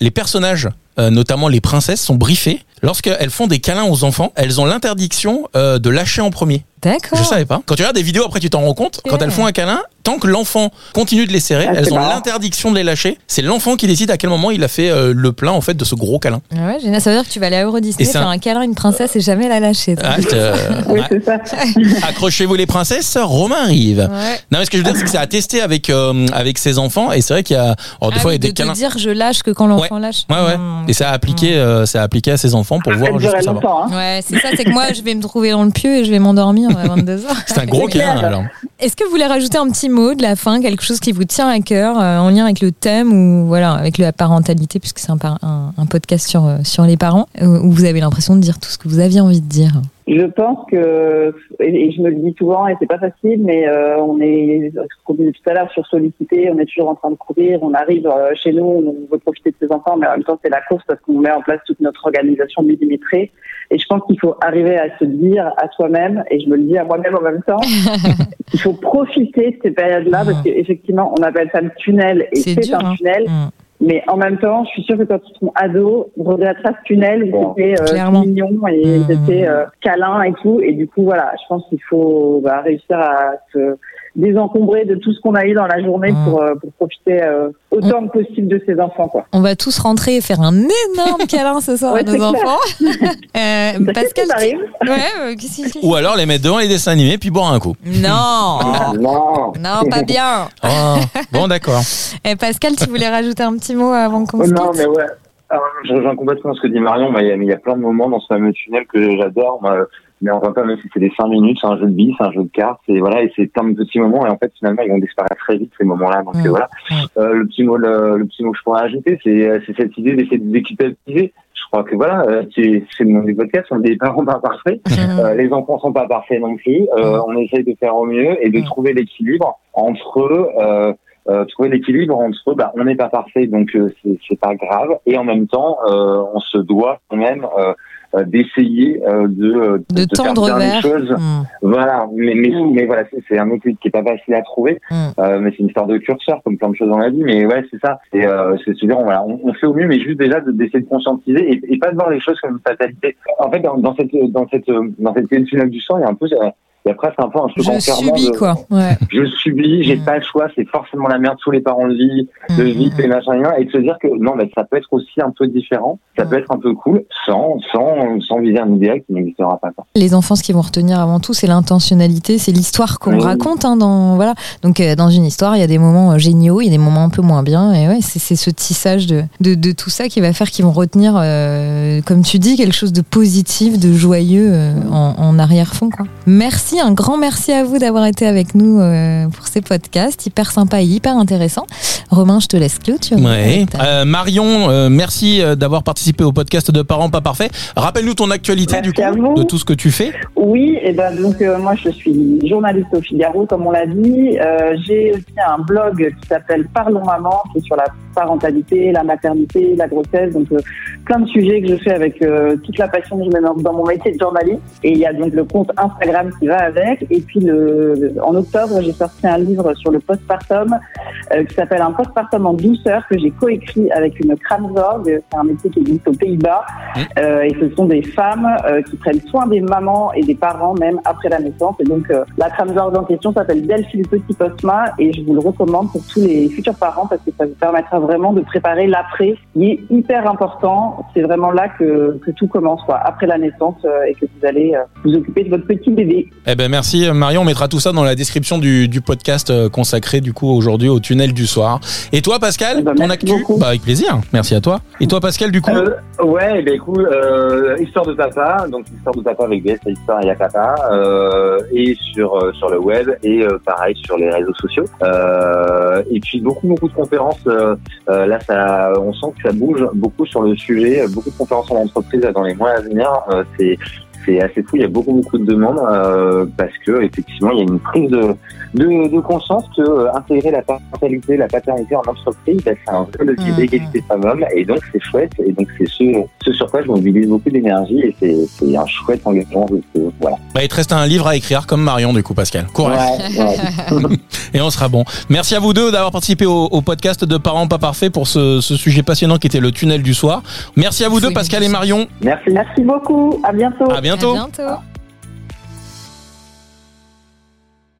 les personnages, notamment les princesses, sont briefés. Lorsqu'elles font des câlins aux enfants, elles ont l'interdiction euh, de lâcher en premier.
D'accord.
Je savais pas. Quand tu regardes des vidéos, après tu t'en rends compte. Quand elles font un câlin, tant que l'enfant continue de les serrer,
Ah,
elles ont l'interdiction de les lâcher. C'est l'enfant qui décide à quel moment il a fait euh, le plein en fait de ce gros câlin.
Ah ouais, génial. Ça veut dire que tu vas aller à Euro Disney faire
un-
un câlin à une princesse et jamais la lâcher.
Ah, je te- <laughs>
Oui,
ouais.
c'est ça. <laughs>
Accrochez-vous les princesses, Romain arrive.
Ouais.
Non, mais ce que je veux dire, c'est que c'est à tester avec avec, euh, avec ses enfants. Et c'est vrai qu'il y a, alors, des
Ah
fois,
oui,
il y a des
de
câlins.
dire je lâche que quand l'enfant lâche.
Ouais, ouais.
Hmm.
Et ça a appliqué, euh, ça a appliqué à ses enfants pour voir ça va.
longtemps. Hein.
Ouais, c'est ça, c'est que moi je vais me trouver dans le pieu et je vais m'endormir à 22h.
C'est un gros câlin, alors.
Est-ce que vous voulez rajouter un petit mot de la fin, quelque chose qui vous tient à cœur euh, en lien avec le thème ou voilà, avec la parentalité, puisque c'est un, par- un, un podcast sur, euh, sur les parents, euh, où vous avez l'impression de dire tout ce que vous aviez envie de dire?
Je pense que, et je me le dis souvent, et c'est pas facile, mais euh, on est, comme je disais tout à l'heure, sur sollicité, on est toujours en train de courir, on arrive euh, chez nous, on veut profiter de ses enfants, mais en même temps c'est la course parce qu'on met en place toute notre organisation millimétrée. Et je pense qu'il faut arriver à se dire à soi-même, et je me le dis à moi-même en même temps, <laughs> qu'il faut profiter de ces périodes-là, parce qu'effectivement, on appelle ça le tunnel, et
C'est
un
hein.
tunnel.
Hmm.
Mais en même temps, je suis sûre que quand ils seront ados, on regrettera ce tunnel où c'était euh, mignon et
Mmh.
ils étaient euh, câlins et tout. Et du coup, voilà, je pense qu'il faut bah, réussir à se désencombrer de tout ce qu'on a eu dans la journée
Mmh.
pour, euh, pour profiter euh, autant que possible de ses enfants. Quoi.
On va tous rentrer et faire un énorme <laughs> câlin ce soir
Ouais,
à nos enfants. <laughs> Euh, Pascal,
ça arrive.
ouais, euh,
Ou alors les mettre devant les dessins animés puis boire un coup.
Non,
Non.
non, pas bien.
Oh, bon, d'accord.
Et Pascal, tu voulais rajouter un petit mot avant qu'on se
Non,
quitte?
mais ouais. Alors, je rejoins complètement ce que dit Marion. mais Il y, a- mais il y a plein de moments dans ce fameux tunnel que j'adore. Mais on va pas, même si c'est des 5 minutes, c'est un jeu de billes, c'est un jeu de cartes, et voilà, et c'est plein de petits moments, et en fait, finalement, ils vont disparaître très vite, ces moments-là. Donc,
Mm.
euh, voilà.
Mm.
Euh, le petit mot, le, le petit mot que je pourrais ajouter, c'est, euh, c'est cette idée d'essayer de déculpabiliser. Je crois que voilà, euh, c'est, c'est le nom du podcast, on est des parents pas parfaits.
Mhm.
Euh, les enfants sont pas parfaits non plus. Euh, on essaye de faire au mieux et de
Mm.
trouver l'équilibre entre eux. Euh, trouver l'équilibre entre bah on n'est pas parfait donc euh, c'est c'est pas grave et en même temps euh, on se doit quand même euh, euh, d'essayer euh, de, euh,
De tendre
faire
vers.
les choses
Hmm.
voilà mais mais, mais voilà c'est- c'est un équilibre qui est pas facile à trouver
Mm.
euh, mais c'est une histoire de curseur comme plein de choses dans la vie mais ouais c'est ça c'est euh, c'est se dire voilà on, on fait au mieux mais juste déjà de- d'essayer de conscientiser et, et pas de voir les choses comme une fatalité en fait dans, dans cette dans cette dans cette du sang il y a un peu euh, il y a presque un peu un truc
Je subis
de-
quoi. Ouais.
je subis, j'ai
Mm.
pas le choix, c'est forcément la merde, tous les parents le vivent, de
Mhm.
vivre et machin, et de se dire que non, mais ça peut être aussi un peu différent, ça
Mm.
peut être un peu cool, sans, sans, sans viser un idéal qui n'existera pas. quoi.
Les enfants, ce qu'ils vont retenir avant tout, c'est l'intentionnalité, c'est l'histoire qu'on
Oui.
raconte. Hein, dans, voilà. Donc, euh, dans une histoire, il y a des moments euh, géniaux, il y a des moments un peu moins bien. Et ouais, c'est c'est ce tissage de, de, de tout ça qui va faire qu'ils vont retenir, euh, comme tu dis, quelque chose de positif, de joyeux euh, en, en arrière-fond. quoi. Merci aussi, un grand merci à vous d'avoir été avec nous euh, pour ces podcasts, hyper sympa et hyper intéressant. Romain, je te laisse clôturer.
Ouais. Euh, Marion, euh, merci euh, d'avoir participé au podcast de Parents pas parfaits. Rappelle-nous ton actualité
Merci
du coup, de tout ce que tu fais.
Oui, et ben donc euh, moi je suis journaliste au Figaro comme on l'a dit. Euh, J'ai aussi un blog qui s'appelle Parlons maman, qui est sur la parentalité, la maternité, la grossesse, donc euh, plein de sujets que je fais avec euh, toute la passion que je mets dans, dans mon métier de journaliste. Et il y a donc le compte Instagram qui va avec. Et puis le, en octobre j'ai sorti un livre sur le postpartum euh, qui s'appelle Un postpartum en douceur que j'ai coécrit avec une Kramzorg. C'est un métier qui existe aux Pays-Bas. Euh, et ce sont des femmes euh, qui prennent soin des mamans et des parents même après la naissance. Et donc la Kramzorg en question s'appelle Delphi le petit postma et je vous le recommande pour tous les futurs parents parce que ça vous permettra vraiment de préparer l'après, qui est hyper important. C'est vraiment là que, que tout commence, quoi, après la naissance et que vous allez vous occuper de votre petit bébé.
Eh ben merci Marion, on mettra tout ça dans la description du, du podcast euh, consacré du coup aujourd'hui au tunnel du soir. Et toi Pascal,
Eh ben,
ton actu. Bah avec plaisir. Merci à toi. Et toi Pascal du coup
Euh, ouais, ben écoute, euh, histoire de papa, donc histoire de papa avec DS, histoire et papa, euh, et sur euh, sur le web et euh, pareil sur les réseaux sociaux. Euh, et puis beaucoup beaucoup de conférences. là, ça, on sent que ça bouge beaucoup sur le sujet. Beaucoup de conférences en entreprise dans les mois à venir. Euh, c'est c'est assez fou. Il y a beaucoup beaucoup de demandes euh, parce que effectivement, il y a une prise de de, de conscience que euh, intégrer la parentalité, la paternité en entreprise, bah, c'est un vrai levier
Mhm.
d'égalité femmes-hommes et donc c'est chouette et donc c'est ce, ce sur quoi je mobilise beaucoup d'énergie et c'est un chouette engagement. voilà.
Bah il te reste un livre à écrire comme Marion du coup Pascal. Courage.
Ouais, ouais. <laughs>
Et on sera bon. Merci à vous deux d'avoir participé au, au podcast de Parents pas parfaits pour ce, ce sujet passionnant qui était le tunnel du soir. Merci à vous deux Pascal et. Marion.
Merci.
Merci beaucoup. À bientôt.
À bientôt.
Bientôt.